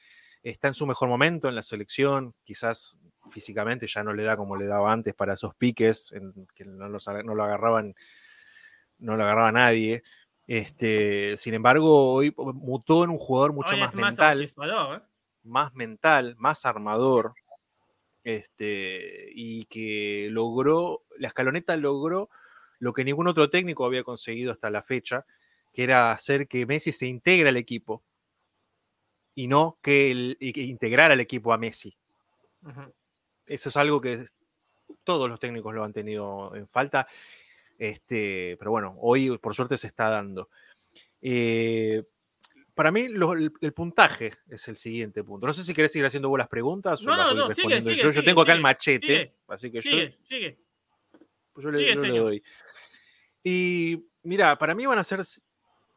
está en su mejor momento en la selección, quizás físicamente ya no le da como le daba antes para esos piques, en, que no, los aga- no lo agarraban, no lo agarraba nadie. Este, sin embargo, hoy mutó en un jugador mucho Hoy más mental ¿eh? más mental, más armador, este, y que logró, la escaloneta logró lo que ningún otro técnico había conseguido hasta la fecha, que era hacer que Messi se integre al equipo y no que, el, que integrar al equipo a Messi. Eso es algo que todos los técnicos lo han tenido en falta, este, pero bueno, hoy por suerte se está dando. Eh, para mí lo- el, el puntaje es el siguiente punto. No sé si querés seguir haciendo vos las preguntas o No, las no, voy no, sigue, respondiendo sigue, yo. Yo tengo acá el machete, sigue, así que yo, Sigue, sigue. yo le, yo le doy. Y mira, para mí van a ser,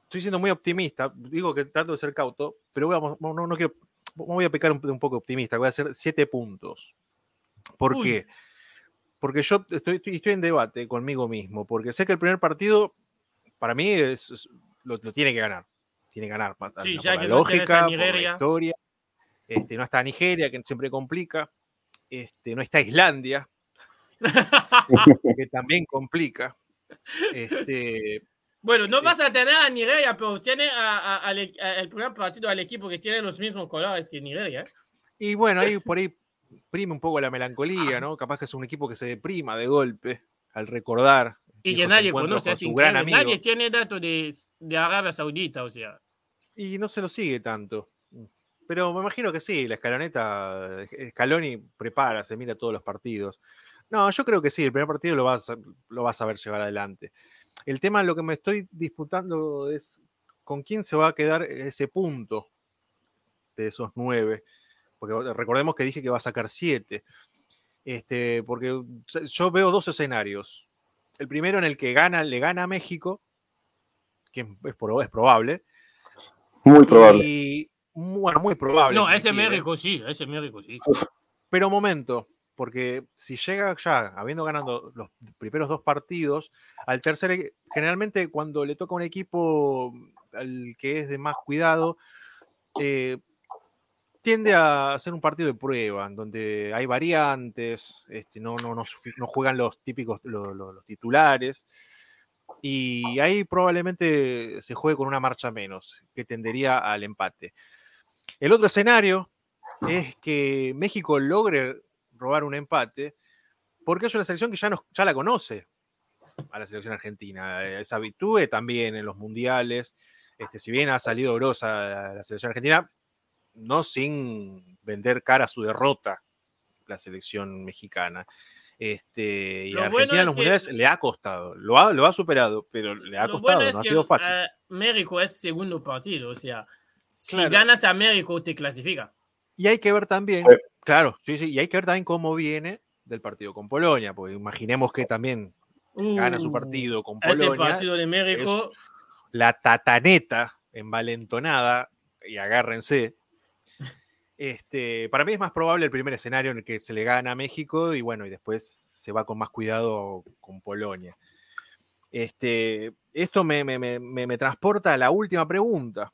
estoy siendo muy optimista, digo que trato de ser cauto, pero voy a- no, no quiero, voy a pecar un, un poco optimista, voy a hacer siete puntos. ¿Por Uy. qué? Porque yo estoy, estoy, estoy en debate conmigo mismo, porque sé que el primer partido, para mí, es, es- lo, lo tiene que ganar. Tiene que ganar, más, Sí, por ya la que no tienes a lógica, por la historia. Este, no está Nigeria, que siempre complica. Este, no está Islandia, que también complica. Este, Bueno, no Sí. vas a tener a Nigeria, pero tiene a- e- a- el primer partido al equipo que tiene los mismos colores que Nigeria. y bueno, ahí por ahí prime un poco la melancolía, ¿no? Capaz que es un equipo que se deprima de golpe al recordar. Y que nadie conoce, su gran amigo. Nadie tiene datos de, de Arabia Saudita, o sea. Y no se lo sigue tanto. Pero me imagino que sí, la escaloneta, Scaloni prepara, se mira todos los partidos. No, yo creo que sí, el primer partido lo vas, a- lo vas a ver llevar adelante. El tema, lo que me estoy disputando es con quién se va a quedar ese punto de esos nueve. Porque recordemos que dije que va a sacar siete. Este, porque yo veo dos escenarios. El primero en el que gana, le gana a México, que es, es prob- es probable, Muy probable. y bueno, muy probable. No, ese. México sí, ese México sí. Pero momento, porque si llega ya habiendo ganado los primeros dos partidos, al tercer, generalmente cuando le toca un equipo al que es de más cuidado, eh, tiende a ser un partido de prueba, en donde hay variantes, este, no, no, no, juegan los típicos, lo- lo- los titulares, y ahí probablemente se juegue con una marcha menos, que tendería al empate. El otro escenario es que México logre robar un empate, porque es una selección que ya, nos, ya la conoce a la selección argentina. Eh, Es habitúe también en los mundiales. Este, si bien ha salido grosa la selección argentina, no sin vender cara a su derrota la selección mexicana. Este, y Lo a bueno Argentina en es los que- mundiales le ha costado. Lo ha, lo ha superado, pero le ha costado, bueno es no ha que sido fácil. eh, México es segundo partido, o sea, si Claro. ganas a México te clasifica. Y hay que ver también, Sí. Claro, sí, sí, y hay que ver también cómo viene del partido con Polonia, porque imaginemos que también gana su Uh, partido con Ese Polonia, partido de México, la tataneta envalentonada, y agárrense. Este, para mí es más probable el primer escenario en el que se le gana a México y bueno, y después se va con más cuidado con Polonia. Este, esto me, me- me- me- me transporta a la última pregunta,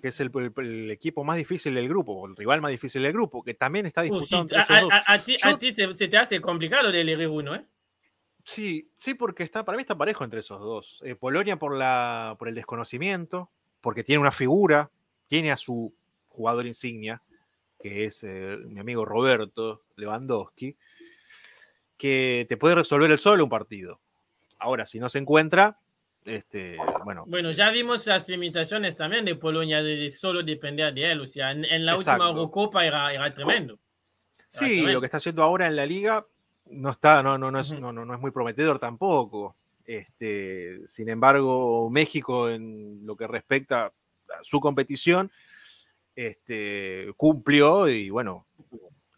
que es el, el- el equipo más difícil del grupo, o el rival más difícil del grupo, que también está uh, sí, entre a, a- a ti, a Yo- ti se, se te hace complicado elegir uno, ¿eh? Sí, sí, porque está, para mí está parejo entre esos dos. Eh, Polonia por, la, por el desconocimiento, porque tiene una figura, tiene a su jugador insignia, que es eh, mi amigo Roberto Lewandowski, que te puede resolver el solo un partido. Ahora, si no se encuentra, este, bueno, Bueno, ya vimos las limitaciones también de Polonia de, solo depender de él, o sea, en, en la Exacto. última Eurocopa era, era tremendo. sí, lo que está haciendo ahora en la liga no está, no, no, no, es, no, no- no es muy prometedor tampoco. Este, sin embargo, México en lo que respecta su competición, este, cumplió y bueno,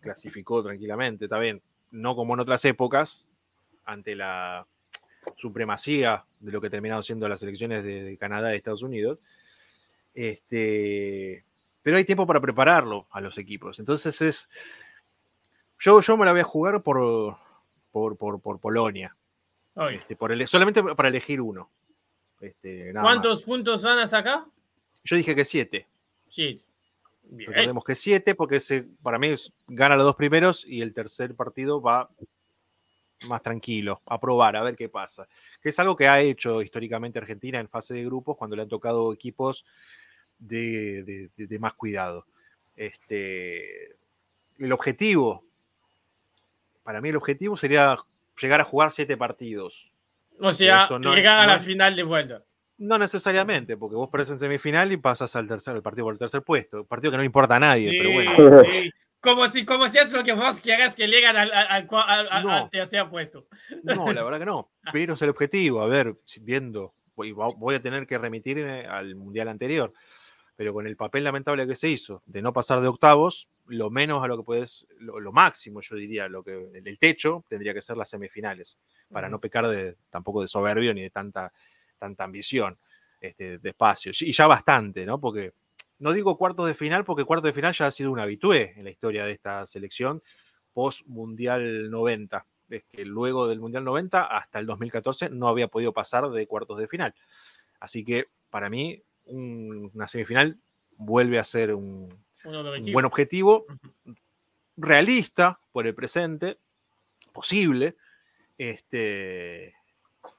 clasificó tranquilamente, está bien, no como en otras épocas, ante la supremacía de lo que terminaron siendo las elecciones de, Canadá y Estados Unidos. Este, pero hay tiempo para prepararlo a los equipos. Entonces es. Yo, yo me la voy a jugar por, por, por, Polonia. Este, por solamente para elegir uno. Este, ¿Cuántos puntos van a sacar? Yo dije que siete. Sí. Recordemos que siete, porque se, para mí gana los dos primeros y el tercer partido va más tranquilo, a probar, a ver qué pasa. Que es algo que ha hecho históricamente Argentina en fase de grupos cuando le han tocado equipos de, más cuidado. Este, el objetivo, para mí el objetivo sería llegar a jugar siete partidos. O sea, llegar a la final de vuelta. No necesariamente, porque vos perdés en semifinal y pasas al tercer partido por el tercer puesto. Partido que no le importa a nadie, pero bueno. Como si, como si es lo que vos quieras que lleguen al, al, al, tercer puesto. No, la verdad que no. Pero es el objetivo. A ver, viendo, voy, voy a tener que remitirme al mundial anterior pero con el papel lamentable que se hizo de no pasar de octavos, lo menos a lo que puedes, lo, máximo yo diría, lo que el techo tendría que ser las semifinales, para no pecar de, tampoco de soberbio ni de tanta, tanta ambición, este, de espacio. Y ya bastante, ¿no? Porque no digo cuartos de final, porque cuartos de final ya ha sido un habitué en la historia de esta selección post-Mundial 90. Es que luego del Mundial 90 hasta el 2014 no había podido pasar de cuartos de final. Así que para mí una semifinal vuelve a ser un, buen objetivo, realista por el presente, posible, este,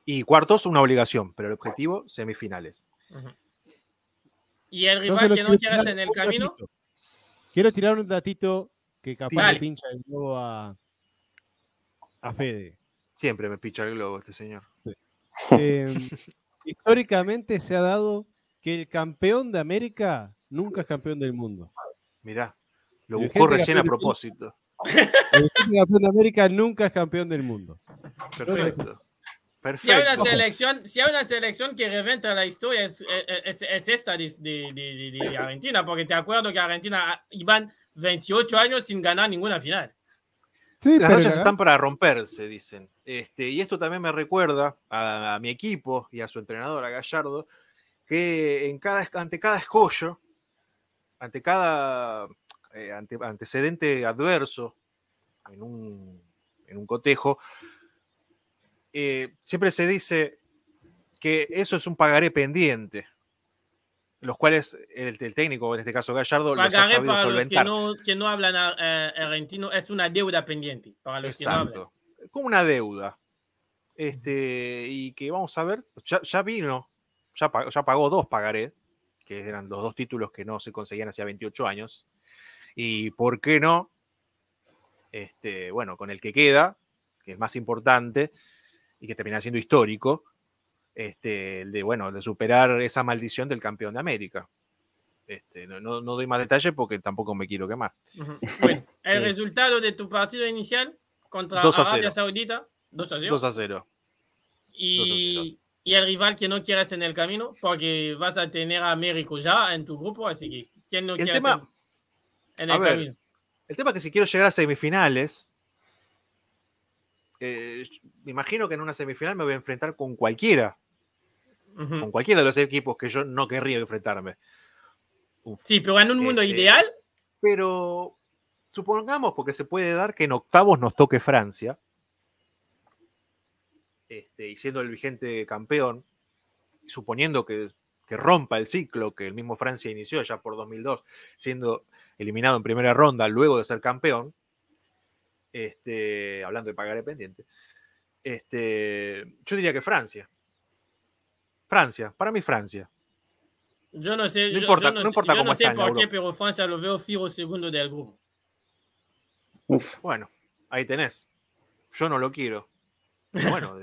y cuartos una obligación, pero el objetivo semifinales. ¿Y el rival que no quieras en el camino? Quiero tirar un ratito que capaz le pincha el globo a, a Fede. Siempre me pincha el globo este señor. Em, históricamente se ha dado que el campeón de América nunca es campeón del mundo. Mirá, lo buscó recién a propósito. El campeón de América nunca es campeón del mundo. Perfecto. Si hay, una selección, si hay una selección que reventa la historia, es, es, esta de, de, de, Argentina, porque te acuerdo que Argentina iban 28 años sin ganar ninguna final. Sí, Las rachas están para romperse, dicen. Este, y esto también me recuerda a, a, mi equipo y a su entrenador, a Gallardo, que en cada, ante cada escollo, ante cada eh, antecedente adverso en un, cotejo, eh, siempre se dice que eso es un pagaré pendiente, los cuales el, técnico, en este caso Gallardo, los ha sabido para solventar. Los que, no, hablan eh, argentino es una deuda pendiente para los Exacto. Como una deuda. Este, y que vamos a ver, ya vino ya, pagó, dos pagaré, que eran los dos títulos que no se conseguían hacía 28 años. Y por qué no, este, bueno, con el que queda, que es más importante y que termina siendo histórico, este, de, bueno, de superar esa maldición del campeón de América. Este, no, doy más detalles porque tampoco me quiero quemar. Bueno, el resultado de tu partido inicial contra Arabia Saudita, 2 a 0. 2 a 0. Y y el rival que no quieras en el camino, porque vas a tener a Américo ya en tu grupo, así que ¿quién no quiere en, el camino? El tema es que si quiero llegar a semifinales, eh, me imagino que en una semifinal me voy a enfrentar con cualquiera, con cualquiera de los equipos que yo no querría enfrentarme. sí, pero en un mundo este, ideal. Pero supongamos, porque se puede dar que en octavos nos toque Francia este, y siendo el vigente campeón, suponiendo que, rompa el ciclo que el mismo Francia inició ya por 2002, siendo eliminado en primera ronda luego de ser campeón, este, hablando de pagar pendiente, este, yo diría que Francia. Francia, para mí Francia. Yo no sé, no importa, no, importa cómo sé por qué, pero Francia lo veo fijo segundo del grupo. Bueno, ahí tenés. Yo no lo quiero. bueno,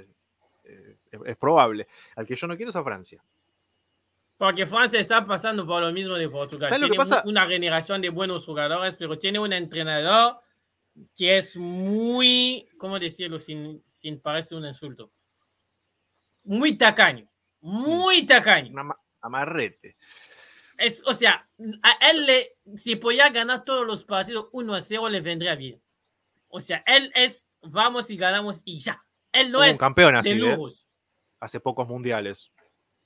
es probable. Al que yo no quiero es a Francia. Porque Francia está pasando por lo mismo de Portugal. Tiene una generación de buenos jugadores, pero tiene un entrenador que es muy, ¿cómo decirlo sin, sin parecer un insulto? Muy tacaño, muy tacaño. amarrete. Es, o sea, a él le, si podía ganar todos los partidos 1 a 0, le vendría bien. O sea, él es, vamos y ganamos y ya. Él no Hubo es un campeón de así, ¿eh? lujos. hace pocos mundiales.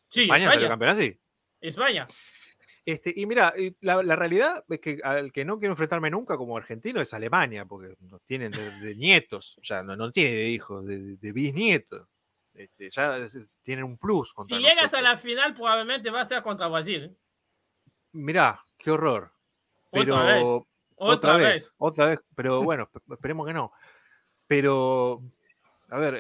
Sí, España España. campeón así. España. Este, y mira, la, la realidad es que al que no quiero enfrentarme nunca como argentino es Alemania, porque nos tienen de, de nietos, o sea, no, no tiene de hijos, de, de bisnietos. Este, ya es- tienen un plus contra Si llegas a la final, probablemente va a ser contra Brasil. Mirá, qué horror. Pero Otra vez. otra, Otra, vez, vez. otra vez, pero bueno, esp- esperemos que no. Pero, a ver,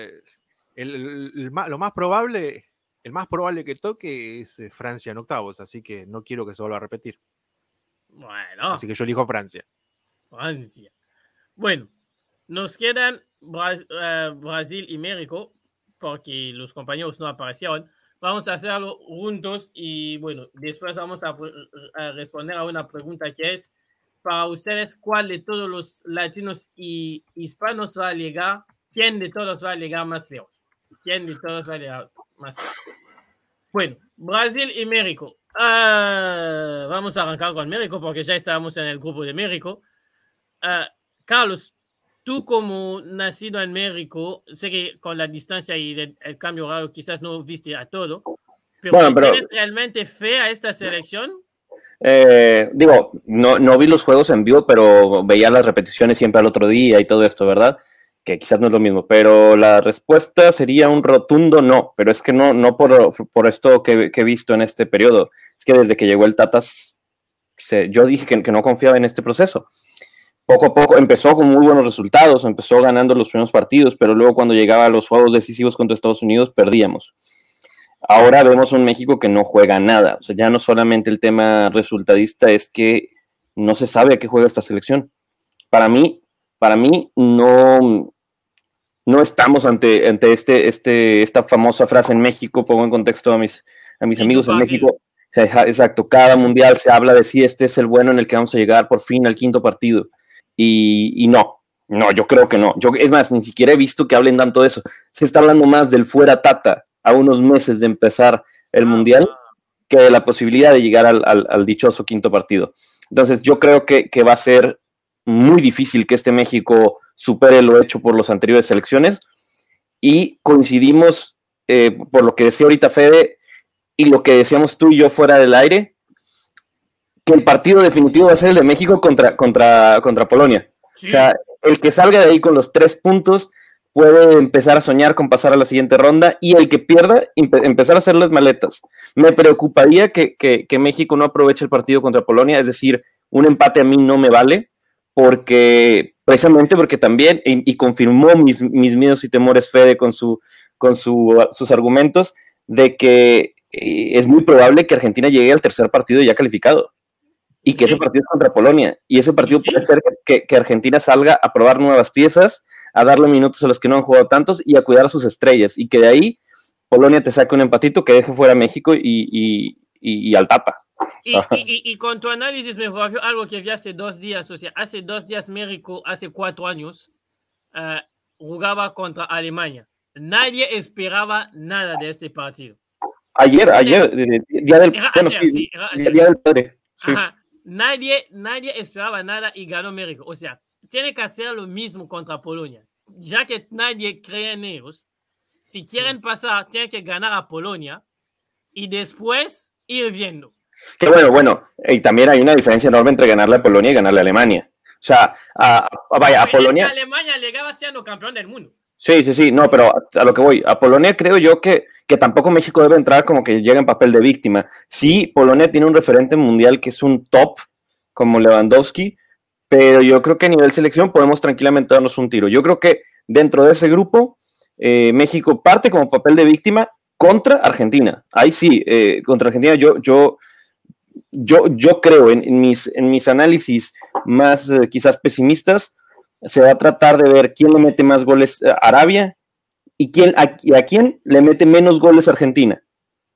el- el- el ma- lo más probable, el más probable que toque es eh, Francia en octavos, así que no quiero que se vuelva a repetir. Bueno, Así que yo elijo Francia. Francia. Bueno, nos quedan Bra- eh, Brasil y México, porque los compañeros no aparecieron. Vamos a hacerlo juntos y bueno, después vamos a, a responder a una pregunta que es, para ustedes, ¿cuál de todos los latinos y hispanos va a llegar? ¿Quién de todos va a llegar más lejos? ¿Quién de todos va a llegar más? Bueno, Brasil y México. Ah, vamos a arrancar con México porque ya estábamos en el grupo de México. Ah, Carlos, tú como nacido en México, sé que con la distancia y el, el cambio horario quizás no viste a todo, pero, Bueno, pero- ¿tienes realmente fe a esta selección? Eh, digo, no, no vi los juegos en vivo, pero veía las repeticiones siempre al otro día y todo esto, ¿verdad? Que quizás no es lo mismo, pero la respuesta sería un rotundo no, pero es que no, no por, por esto que, he visto en este periodo, es que desde que llegó el Tatas, yo dije que, que no confiaba en este proceso. Poco a poco empezó con muy buenos resultados, empezó ganando los primeros partidos, pero luego cuando llegaba a los juegos decisivos contra Estados Unidos perdíamos. Ahora vemos un México que no juega nada. O sea, ya no solamente el tema resultadista es que no se sabe a qué juega esta selección. Para mí, para mí no, no estamos ante, ante este, este, esta famosa frase en México, pongo en contexto a mis, a mis amigos en. México. Exacto, cada mundial se habla de si este es el bueno en el que vamos a llegar por fin al quinto partido. Y, y no, no, yo creo que no. Yo, es más, ni siquiera he visto que hablen tanto de eso. Se está hablando más del fuera Tata a unos meses de empezar el Ah, mundial que de la posibilidad de llegar al, al- al dichoso quinto partido. Entonces, yo creo que, que va a ser muy difícil que este México supere lo hecho por las anteriores selecciones y coincidimos, eh, por lo que decía ahorita Fede y lo que decíamos tú y yo fuera del aire, que el partido definitivo va a ser el de México contra, contra, contra Polonia. Sí, O sea, el que salga de ahí con los tres puntos puede empezar a soñar con pasar a la siguiente ronda y el que pierda, empe- empezar a hacer las maletas. Me preocuparía que, que- que México no aproveche el partido contra Polonia, es decir, un empate a mí no me vale, porque precisamente porque también, y, y confirmó mis, mis miedos y temores Fede con, su, con su- sus argumentos, de que eh, es muy probable que Argentina llegue al tercer partido ya calificado. Y que Sí. ese partido es contra Polonia. Y ese partido Sí. puede ser que, que Argentina salga a probar nuevas piezas, a darle minutos a los que no han jugado tantos y a cuidar a sus estrellas. Y que de ahí Polonia te saque un empatito que deje fuera a México y, y, y- y al Tata. Y, y- y- con tu análisis me volvió algo que vi hace dos días, o sea, hace dos días México, hace cuatro años, eh, jugaba contra Alemania. Nadie esperaba nada de este partido. Ayer, ayer, día del, padre. Sí. Nadie, nadie esperaba nada y ganó México. O sea, tiene que hacer lo mismo contra Polonia. Ya que nadie cree en ellos, si quieren pasar, tienen que ganar a Polonia y después ir viendo. Que bueno, bueno, y también hay una diferencia enorme entre ganarle a Polonia y ganarle a Alemania. O sea, a, a- vaya, a Polonia. Alemania llegaba siendo campeón del mundo. Sí, sí, sí, no, pero a, a lo que voy, a Polonia creo yo que, que tampoco México debe entrar como que llega en papel de víctima. Sí, Polonia tiene un referente mundial que es un top, como Lewandowski, pero yo creo que a nivel selección podemos tranquilamente darnos un tiro. Yo creo que dentro de ese grupo, eh, México parte como papel de víctima contra Argentina. Ahí sí, eh, contra Argentina yo, yo, yo, yo creo en, en mis, en mis análisis más eh, quizás pesimistas, se va a tratar de ver quién le mete más goles a Arabia y, quién, a, y a quién le mete menos goles a Argentina.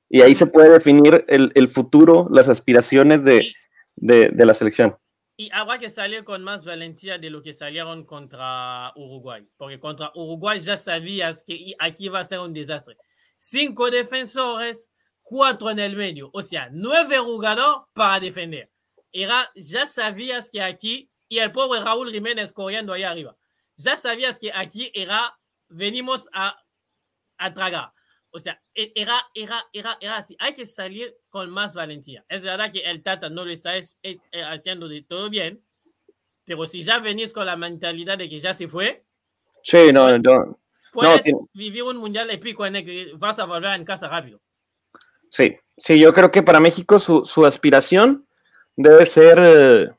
Y ahí se puede definir el, el futuro, las aspiraciones de, de, de la selección. y habrá que salir con más valentía de lo que salieron contra Uruguay. Porque contra Uruguay ya sabías que aquí va a ser un desastre. Cinco defensores, cuatro en el medio, o sea, nueve jugadores para defender. Era, ya sabías que aquí, y el pobre Raúl Jiménez corriendo ahí arriba, ya sabías que aquí era, venimos a, a tragar. O sea, era, era, era, era así. Hay que salir con más valentía. Es verdad que el Tata no lo está es- eh, haciendo de todo bien, pero si ya venís con la mentalidad de que ya se fue, Sí, no, no. puedes tiene- vivir un mundial épico en el que vas a volver en casa rápido. Sí, sí, yo creo que para México su, su aspiración debe ser eh,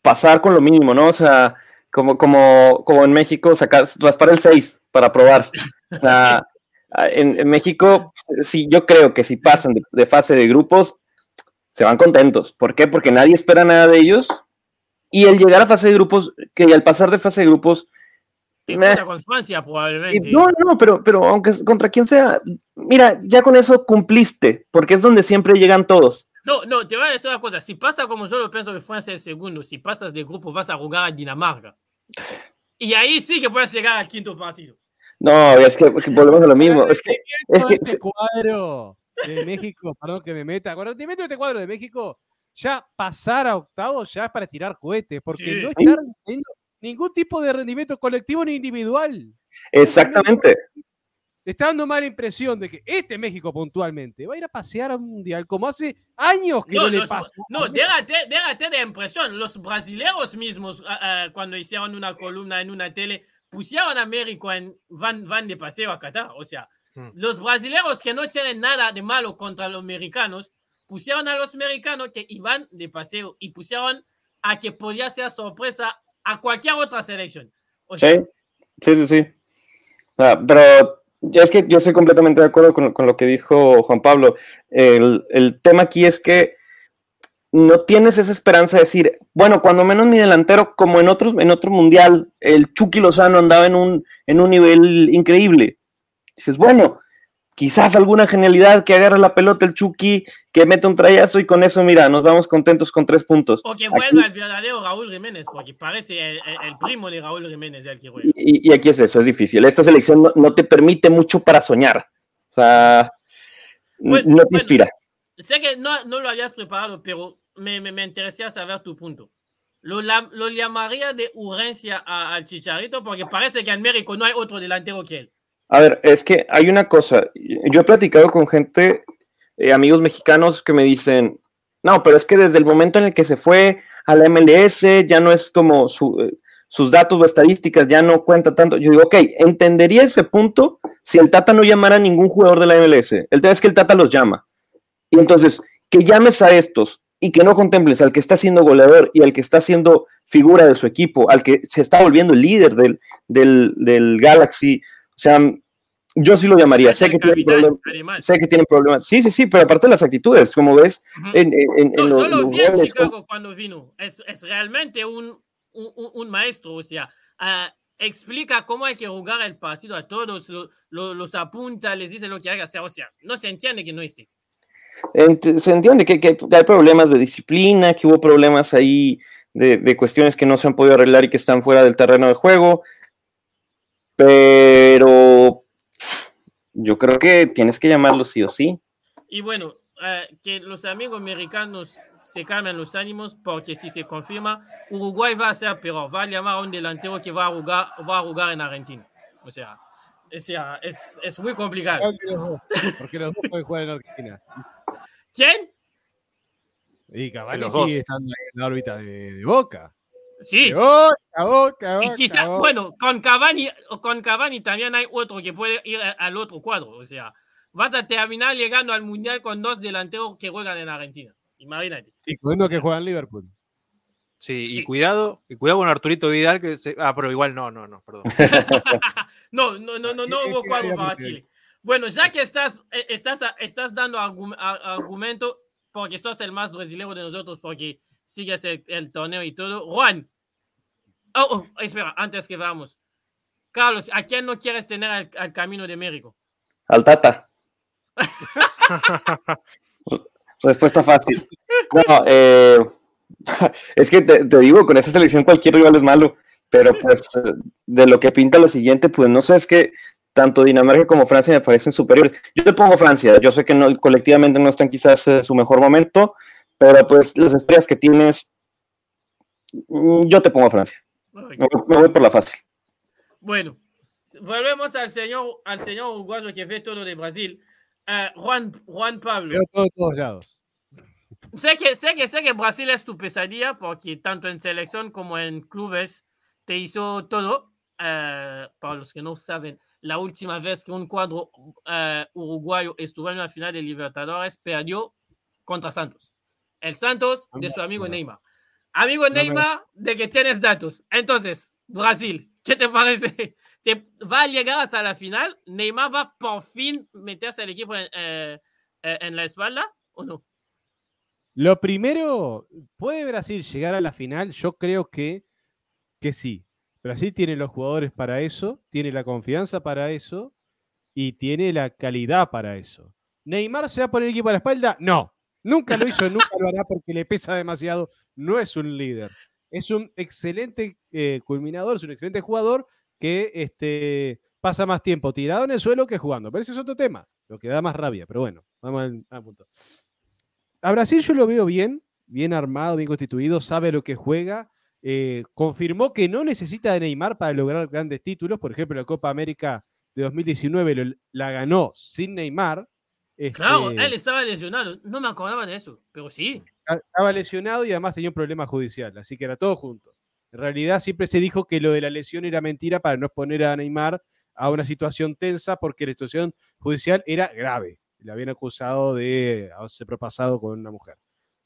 pasar con lo mínimo, ¿no? O sea, como, como, como en México, sacar, raspar el 6 para probar. O sea, en, en México, sí, yo creo que si pasan de, de fase de grupos, se van contentos. ¿Por qué? Porque nadie espera nada de ellos. Y el llegar a fase de grupos, que al pasar de fase de grupos, Te con Francia probablemente. No, no, pero, pero aunque contra quien sea, mira, ya con eso cumpliste, porque es donde siempre llegan todos. No, no, te voy a decir una cosa. Si pasa como yo lo pienso que Francia es segundo, si pasas de grupo vas a jugar a Dinamarca. Y ahí sí que puedes llegar al quinto partido. No, es que, que volvemos a lo mismo. Es que, es que este cuadro de México, perdón que me meta, cuando te meto este cuadro de México, ya pasar a octavos ya es para tirar cohetes, porque Sí. no teniendo ningún tipo de rendimiento colectivo ni individual. exactamente. Está dando mala impresión de que este México puntualmente va a ir a pasear a un mundial como hace años que no, No, le los- pasa. no déjate, déjate de impresión. Los brasileños mismos, ah, ah, cuando hicieron una columna en una tele, pusieron a México en van, van de paseo a Qatar. O sea, Hmm. los brasileños que no tienen nada de malo contra los americanos, pusieron a los americanos que iban de paseo y pusieron a que podía ser sorpresa a cualquier otra selección. O sea, Sí, sí, sí, sí. Ah, pero es que yo estoy completamente de acuerdo con, con lo que dijo Juan Pablo. El, el tema aquí es que no tienes esa esperanza de decir, bueno, cuando menos mi delantero, como en otros, en otro mundial, el Chucky Lozano andaba en un, en un nivel increíble. Dices, bueno, quizás alguna genialidad que agarre la pelota el Chucky, que mete un trayazo y con eso, mira, nos vamos contentos con tres puntos. o que Aquí- vuelva el verdadero Raúl Jiménez, porque parece el, primo de Raúl Jiménez el que juega. Y, y aquí es eso, es difícil. Esta selección no, no te permite mucho para soñar. O sea, Bueno, no te bueno. inspira. Sé que no, no lo habías preparado, pero me, me, me interesaría saber tu punto. Lo, lo llamaría de urgencia al Chicharito porque parece que en México no hay otro delantero que él. A ver, es que hay una cosa. Yo he platicado con gente, eh, amigos mexicanos, que me dicen, no, pero es que desde el momento en el que se fue a la MLS ya no es como su, sus datos o estadísticas, ya no cuenta tanto. Yo digo, ok, entendería ese punto si el Tata no llamara a ningún jugador de la MLS. El tema es que el Tata los llama. Y entonces, que llames a estos y que no contemples al que está siendo goleador y al que está siendo figura de su equipo, al que se está volviendo el líder del, del, del Galaxy. O sea, yo sí lo llamaría. Sé que, tiene capitán, problemas, sé que tienen problemas. Sí, sí, sí, pero aparte de las actitudes, como ves, en, en- en- No, en los- yo lo los vi en goles, Chicago cuando vino. Es, es realmente un, un, maestro. O sea, ah, explica cómo hay que jugar el partido a todos, lo- lo- los apunta, les dice lo que hay que hacer. O sea, no se entiende que no esté. Ent- se entiende que, que hay problemas de disciplina, que hubo problemas ahí de, de cuestiones que no se han podido arreglar y que están fuera del terreno de juego, pero yo creo que tienes que llamarlo sí o sí. Y bueno, eh, que los amigos americanos se calmen los ánimos porque si se confirma, Uruguay va a ser peor. Va a llamar a un delantero que va a jugar, va a jugar en Argentina. O sea, o sea, es, es muy complicado. Porque los dos- pueden jugar en Argentina. ¿Quién? Y Cavani sigue estando en la órbita de, de Boca. Sí. Boca, Y quizá, bueno, con Cavani, con Cavani también hay otro que puede ir al otro cuadro. O sea, vas a terminar llegando al Mundial con dos delanteros que juegan en Argentina. Imagínate. Y con uno que juega en Liverpool. Sí, y Sí. cuidado, y cuidado con Arturito Vidal, que se... Ah, pero igual no, no, no, perdón. no, no, no, no, no hubo cuadro para. Chile. Bueno, ya que estás, eh, estás, estás dando argumento, porque sos el más brasileño de nosotros, porque sigues el, el torneo y todo. Juan, oh, oh, espera, antes que vamos. Carlos, ¿a quién no quieres tener al, al camino de México? Al Tata. Respuesta fácil. No, eh, es que te, te digo, con esa selección cualquier rival es malo, pero pues eh, de lo que pinta lo siguiente, pues no sé, es que tanto Dinamarca como Francia me parecen superiores. Yo te pongo Francia, yo sé que no, colectivamente no están quizás en su mejor momento, pero pues las estrellas que tienes, mm, yo te pongo Francia. Me, me voy por la fácil. Bueno, volvemos al señor, al señor uruguayo que ve todo de Brasil. Uh, Juan, Juan Pablo. Todo todos lados. Sé que, sé, que, sé que Brasil es tu pesadilla porque tanto en selección como en clubes te hizo todo. Uh, para los que no saben, la última vez que un cuadro uh, uruguayo estuvo en la final de Libertadores perdió contra Santos. El Santos de su amigo Neymar. Amigo Neymar, de que tienes datos. Entonces, Brasil, ¿qué te parece? ¿Te va a llegar hasta la final? ¿Neymar va por fin meterse al equipo en, eh, en la espalda o no? Lo primero, ¿puede Brasil llegar a la final? Yo creo que, que sí. Brasil tiene los jugadores para eso, tiene la confianza para eso y tiene la calidad para eso. ¿Neymar se va a poner el equipo a la espalda? No. Nunca lo hizo, nunca lo hará porque le pesa demasiado. No es un líder. Es un excelente eh, culminador, es un excelente jugador que este, pasa más tiempo tirado en el suelo que jugando. Pero ese es otro tema, lo que da más rabia. Pero bueno, vamos al, al punto. A Brasil yo lo veo bien, bien armado, bien constituido, sabe lo que juega. Eh, confirmó que no necesita de Neymar para lograr grandes títulos. Por ejemplo, la Copa América de 2019 lo, la ganó sin Neymar. Este, Claro, él estaba lesionado. No me acordaba de eso, pero sí. Estaba lesionado y además tenía un problema judicial, así que era todo junto. En realidad siempre se dijo que lo de la lesión era mentira para no exponer a Neymar a una situación tensa porque la situación judicial era grave. Le habían acusado de haberse propasado con una mujer.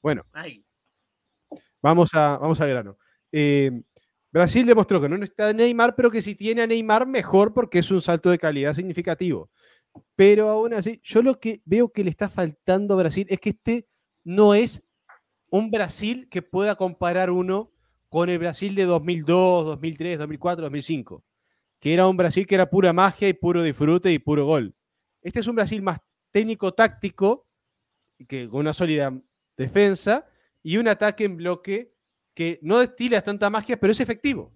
Bueno, Ay, vamos, a, vamos al grano. Eh, Brasil demostró que no está Neymar, pero que si tiene a Neymar, mejor porque es un salto de calidad significativo. Pero aún así, yo lo que veo que le está faltando a Brasil es que este no es un Brasil que pueda comparar uno con el Brasil de 2002, 2003, 2004, 2005, que era un Brasil que era pura magia y puro disfrute y puro gol. Este es un Brasil más técnico-táctico, que, con una sólida defensa y un ataque en bloque que no destila tanta magia, pero es efectivo.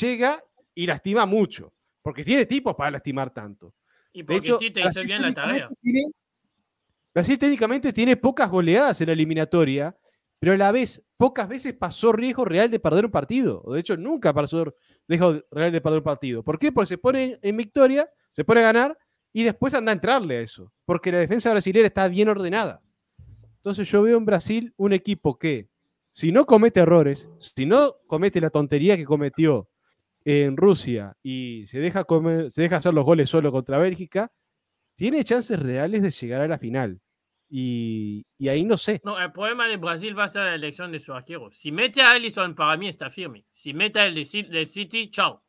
Llega y lastima mucho, porque tiene tipos para lastimar tanto. Y De porque hecho, hizo bien la tarea. tiene- Brasil técnicamente tiene pocas goleadas en la eliminatoria, pero a la vez, pocas veces pasó riesgo real de perder un partido. O de hecho, nunca pasó riesgo real de perder un partido. ¿Por qué? Porque se pone en victoria, se pone a ganar y después anda a entrarle a eso. Porque la defensa brasileña está bien ordenada. Entonces yo veo en Brasil un equipo que, si no comete errores, si no comete la tontería que cometió en Rusia y se deja, comer- se deja hacer los goles solo contra Bélgica, tiene chances reales de llegar a la final. Y, y ahí no sé. No, el problema de Brasil va a ser la elección de su arquero. Si mete a Ellison, para mí está firme. Si mete a el de del City, chao.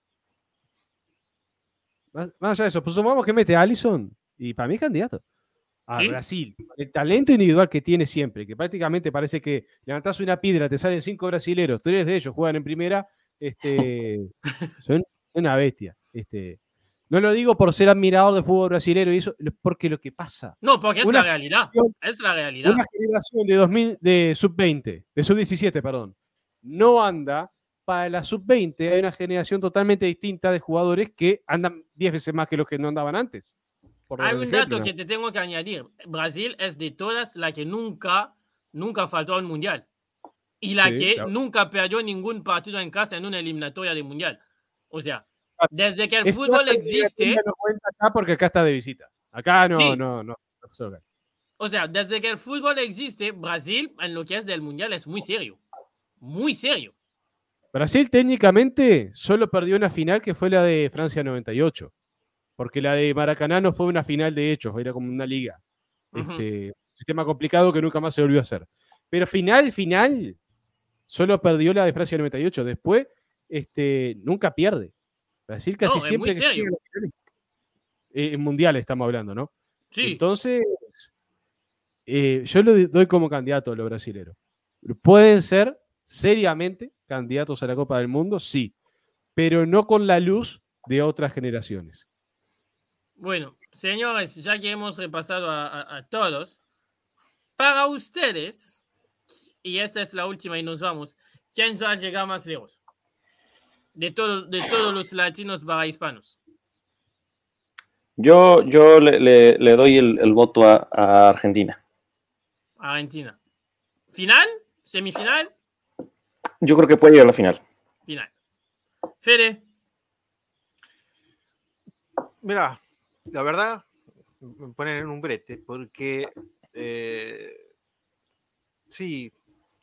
Más, más allá de eso, pues supongamos que mete a Allison y para mí es candidato. A ¿Sí? Brasil. El talento individual que tiene siempre, que prácticamente parece que levantás una piedra, te salen cinco brasileros, tres de ellos juegan en primera, este, son una bestia. Este, no lo digo por ser admirador de fútbol brasilero y eso, porque lo que pasa. No, porque es la realidad. Es la realidad. Una generación de 2000 de sub-20, de sub-17, perdón, no anda. Para la sub-20 hay una generación totalmente distinta de jugadores que andan 10 veces más que los que no andaban antes. Hay un ejemplo, dato ¿no? que te tengo que añadir. Brasil es de todas la que nunca, nunca faltó al mundial. Y la Sí, que claro. nunca perdió ningún partido en casa en una eliminatoria de mundial. O sea, Ah, desde que el fútbol existe, No cuenta acá porque acá está de visita. Acá no, Sí. no, no. o sea, desde que el fútbol existe, Brasil en lo que es del mundial es muy serio. Muy serio. Brasil técnicamente solo perdió una final que fue la de Francia 98. Porque la de Maracaná no fue una final de hechos, era como una liga. Ujú. Este, sistema complicado que nunca más se volvió a hacer. Pero final, final, solo perdió la de Francia 98. Después, este, nunca pierde. Brasil casi No, siempre que llega eh, en mundiales estamos hablando, ¿no? Sí. Entonces, eh, yo lo doy como candidato a los brasileros. ¿Pueden ser seriamente candidatos a la Copa del Mundo? Sí, pero no con la luz de otras generaciones. Bueno, señores, ya que hemos repasado a, a- a todos, para ustedes, y esta es la última y nos vamos, ¿quién va a llegar más lejos? De, todo, de todos los latinos para hispanos. Yo, yo le, le- le doy el, el voto a, a Argentina. Argentina. ¿Final? ¿Semifinal? Yo creo que puede llegar a la final. Final. Fede. Mira, la verdad, me ponen en un brete porque eh, sí,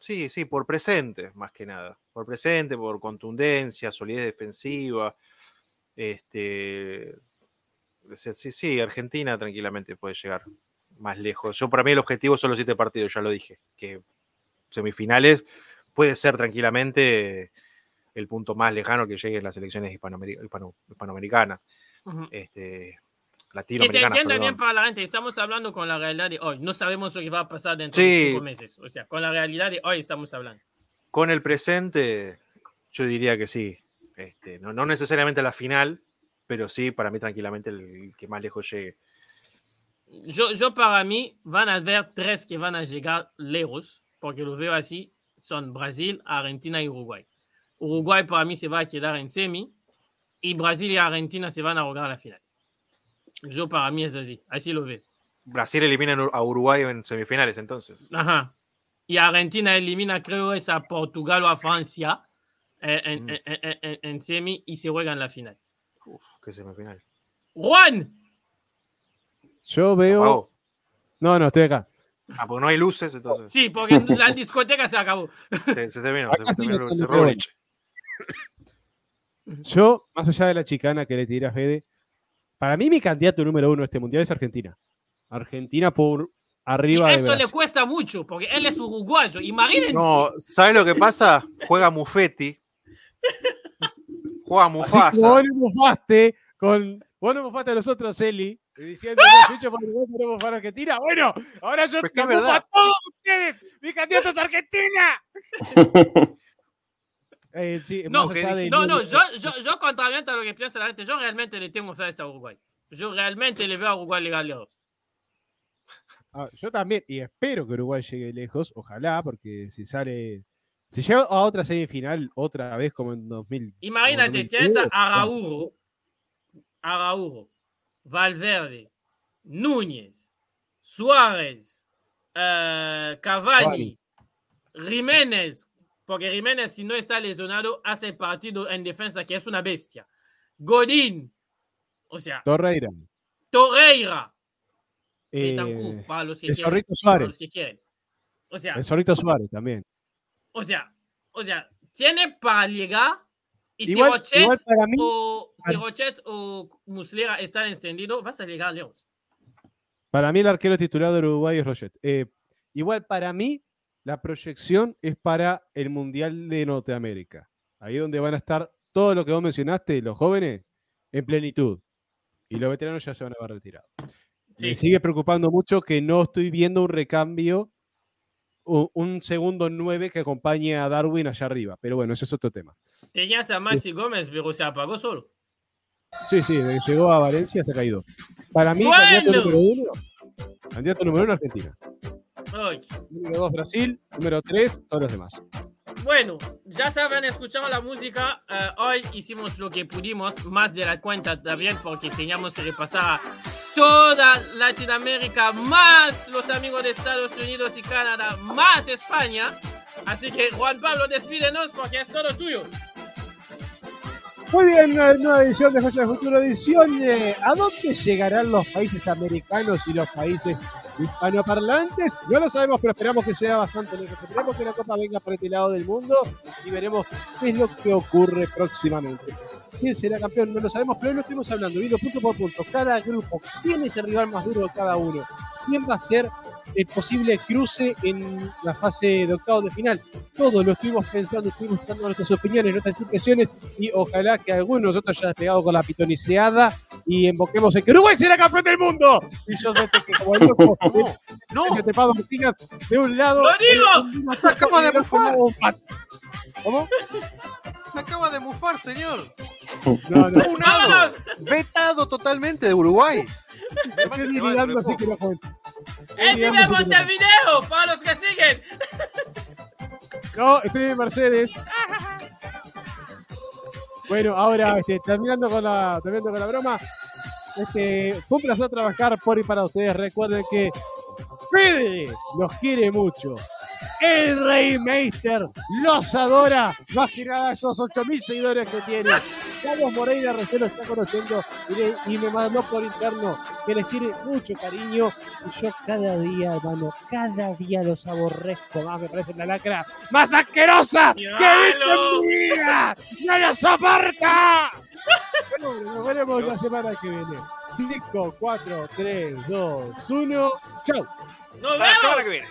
sí, sí, por presente, más que nada. Por presente, por contundencia, solidez defensiva. Este, sí, sí, Argentina tranquilamente puede llegar más lejos. Yo, para mí, el objetivo son los siete partidos, ya lo dije, que semifinales puede ser tranquilamente el punto más lejano que lleguen las elecciones hispanoameri- hispano- hispanoamericanas Ujú. este, Que se entienda bien para la gente, estamos hablando con la realidad de hoy. No sabemos lo que va a pasar dentro Sí. de cinco meses. O sea, con la realidad de hoy estamos hablando. Con el presente, yo diría que sí. Este, no, no necesariamente la final, pero sí, para mí tranquilamente el que más lejos llegue. Yo, yo para mí van a haber tres que van a llegar lejos, porque lo veo así, son Brasil, Argentina y Uruguay. Uruguay para mí se va a quedar en semi y Brasil y Argentina se van a jugar a la final. Yo para mí es así, así lo veo. Brasil elimina a Uruguay en semifinales, entonces. Ajá. Y Argentina elimina, creo, es a Portugal o a Francia eh, en, Mm. en- en- en- en semi y se juegan la final. Uf, qué semifinal. Juan, Yo veo. No, no, estoy acá. Ah, porque no hay luces, entonces sí, porque la discoteca se acabó. se, se terminó. Se terminó, se el- Yo, más allá de la chicana que le tira Fede, para mí mi candidato número uno a este mundial es Argentina. Argentina por Y arriba de eso le cuesta mucho, porque él es uruguayo. Imagínense. No, ¿sabes lo que pasa? Juega Mufetti. Juega Así Mufasa. vos no mufaste con. Vos no mufaste a nosotros, Eli, diciendo que Chucho por Uruguay para Argentina. Bueno, ahora yo te es mufo a todos ustedes. Mi candidato es Argentina. Eh, sí, No, de- No, no, yo, yo, yo contrariamente a lo que piensa la gente, yo realmente le tengo fe a Uruguay. Yo realmente le veo a Uruguay lejos. Ah, yo también, y espero que Uruguay llegue lejos, ojalá, porque si sale. Si llega a otra semifinal otra vez como en 2000. Imagínate, como en tienes 2006, a Araújo, Araújo, Valverde, Núñez, Suárez, eh, Cavani, Jiménez, porque Jiménez si no está lesionado hace partido en defensa que es una bestia. Godín, o sea, Torreira. Torreira, eh, Betancourt, para los que el quieren, Zorrito para los Suárez. que quieren. O sea, el Zorrito Suárez también. o sea, o sea, tiene para llegar y Igual, si Rochet igual para mí, o si Rochet o Muslera están encendidos, vas a llegar lejos. para mí el arquero titular de Uruguay es Roget. Eh, igual para mí, la proyección es para el Mundial de Norteamérica. Ahí donde van a estar todo lo que vos mencionaste, los jóvenes, en plenitud. Y los veteranos ya se van a haber retirado. Sí. Me sigue preocupando mucho que no estoy viendo un recambio, un segundo 9 que acompañe a Darwin allá arriba. Pero bueno, ese es otro tema. Tenías a Maxi Gómez, pero se apagó solo. Sí, sí, desde que llegó a Valencia se ha caído. Para mí, Bueno. candidato número uno, candidato número uno Argentina. Ay. Número dos Brasil, número tres todos los demás. Bueno, ya saben, escuchado la música. eh, hoy hicimos lo que pudimos, más de la cuenta también, porque teníamos que repasar toda Latinoamérica, más los amigos de Estados Unidos y Canadá, más España. Así que, Juan Pablo, despídenos porque es todo tuyo. Muy bien, nueva edición de Fecha de Futuro, edición de ¿A dónde llegarán los países americanos y los países hispanoparlantes? No lo sabemos, pero esperamos que sea bastante lejos. Esperemos que la Copa venga por este lado del mundo y veremos qué es lo que ocurre próximamente. ¿Quién será campeón? No lo sabemos, pero hoy lo estuvimos hablando, viendo punto por punto. Cada grupo, ¿quién es el rival más duro de cada uno? ¿Quién va a ser el posible cruce en la fase de octavos de final? Todo lo estuvimos pensando, estuvimos dando nuestras opiniones, nuestras impresiones y ojalá que alguno de nosotros haya despegado con la pitoniceada y invoquemos en que Uruguay será campeón del mundo. Y yo sé que como el loco, No, de un lado. ¡Lo digo! De mufar. ¿Cómo? Se acaba de mufar, señor. No, no. Funado, ¡Vámonos! vetado totalmente de Uruguay. Estoy mirando así que no cuento. ¡El vive en Montevideo! Para los que siguen. No, estoy en Mercedes. Bueno, ahora este, terminando, con la, terminando con la broma. Este, fue un placer trabajar por y para ustedes. Recuerden que Fede los quiere mucho. El Rey Meister los adora. Más que nada esos 8000 seguidores que tiene. Carlos Moreira recién lo está conociendo y, le- y me mandó por interno que les tiene mucho cariño. Y yo cada día, hermano, cada día los aborrezco más. Me parece la lacra más asquerosa que he visto en mi vida. ¡No lo soporta! Bueno, nos veremos la semana que viene. 5, 4, 3, 2, 1. ¡Chao! ¡Nos Hasta la semana vemos! que viene.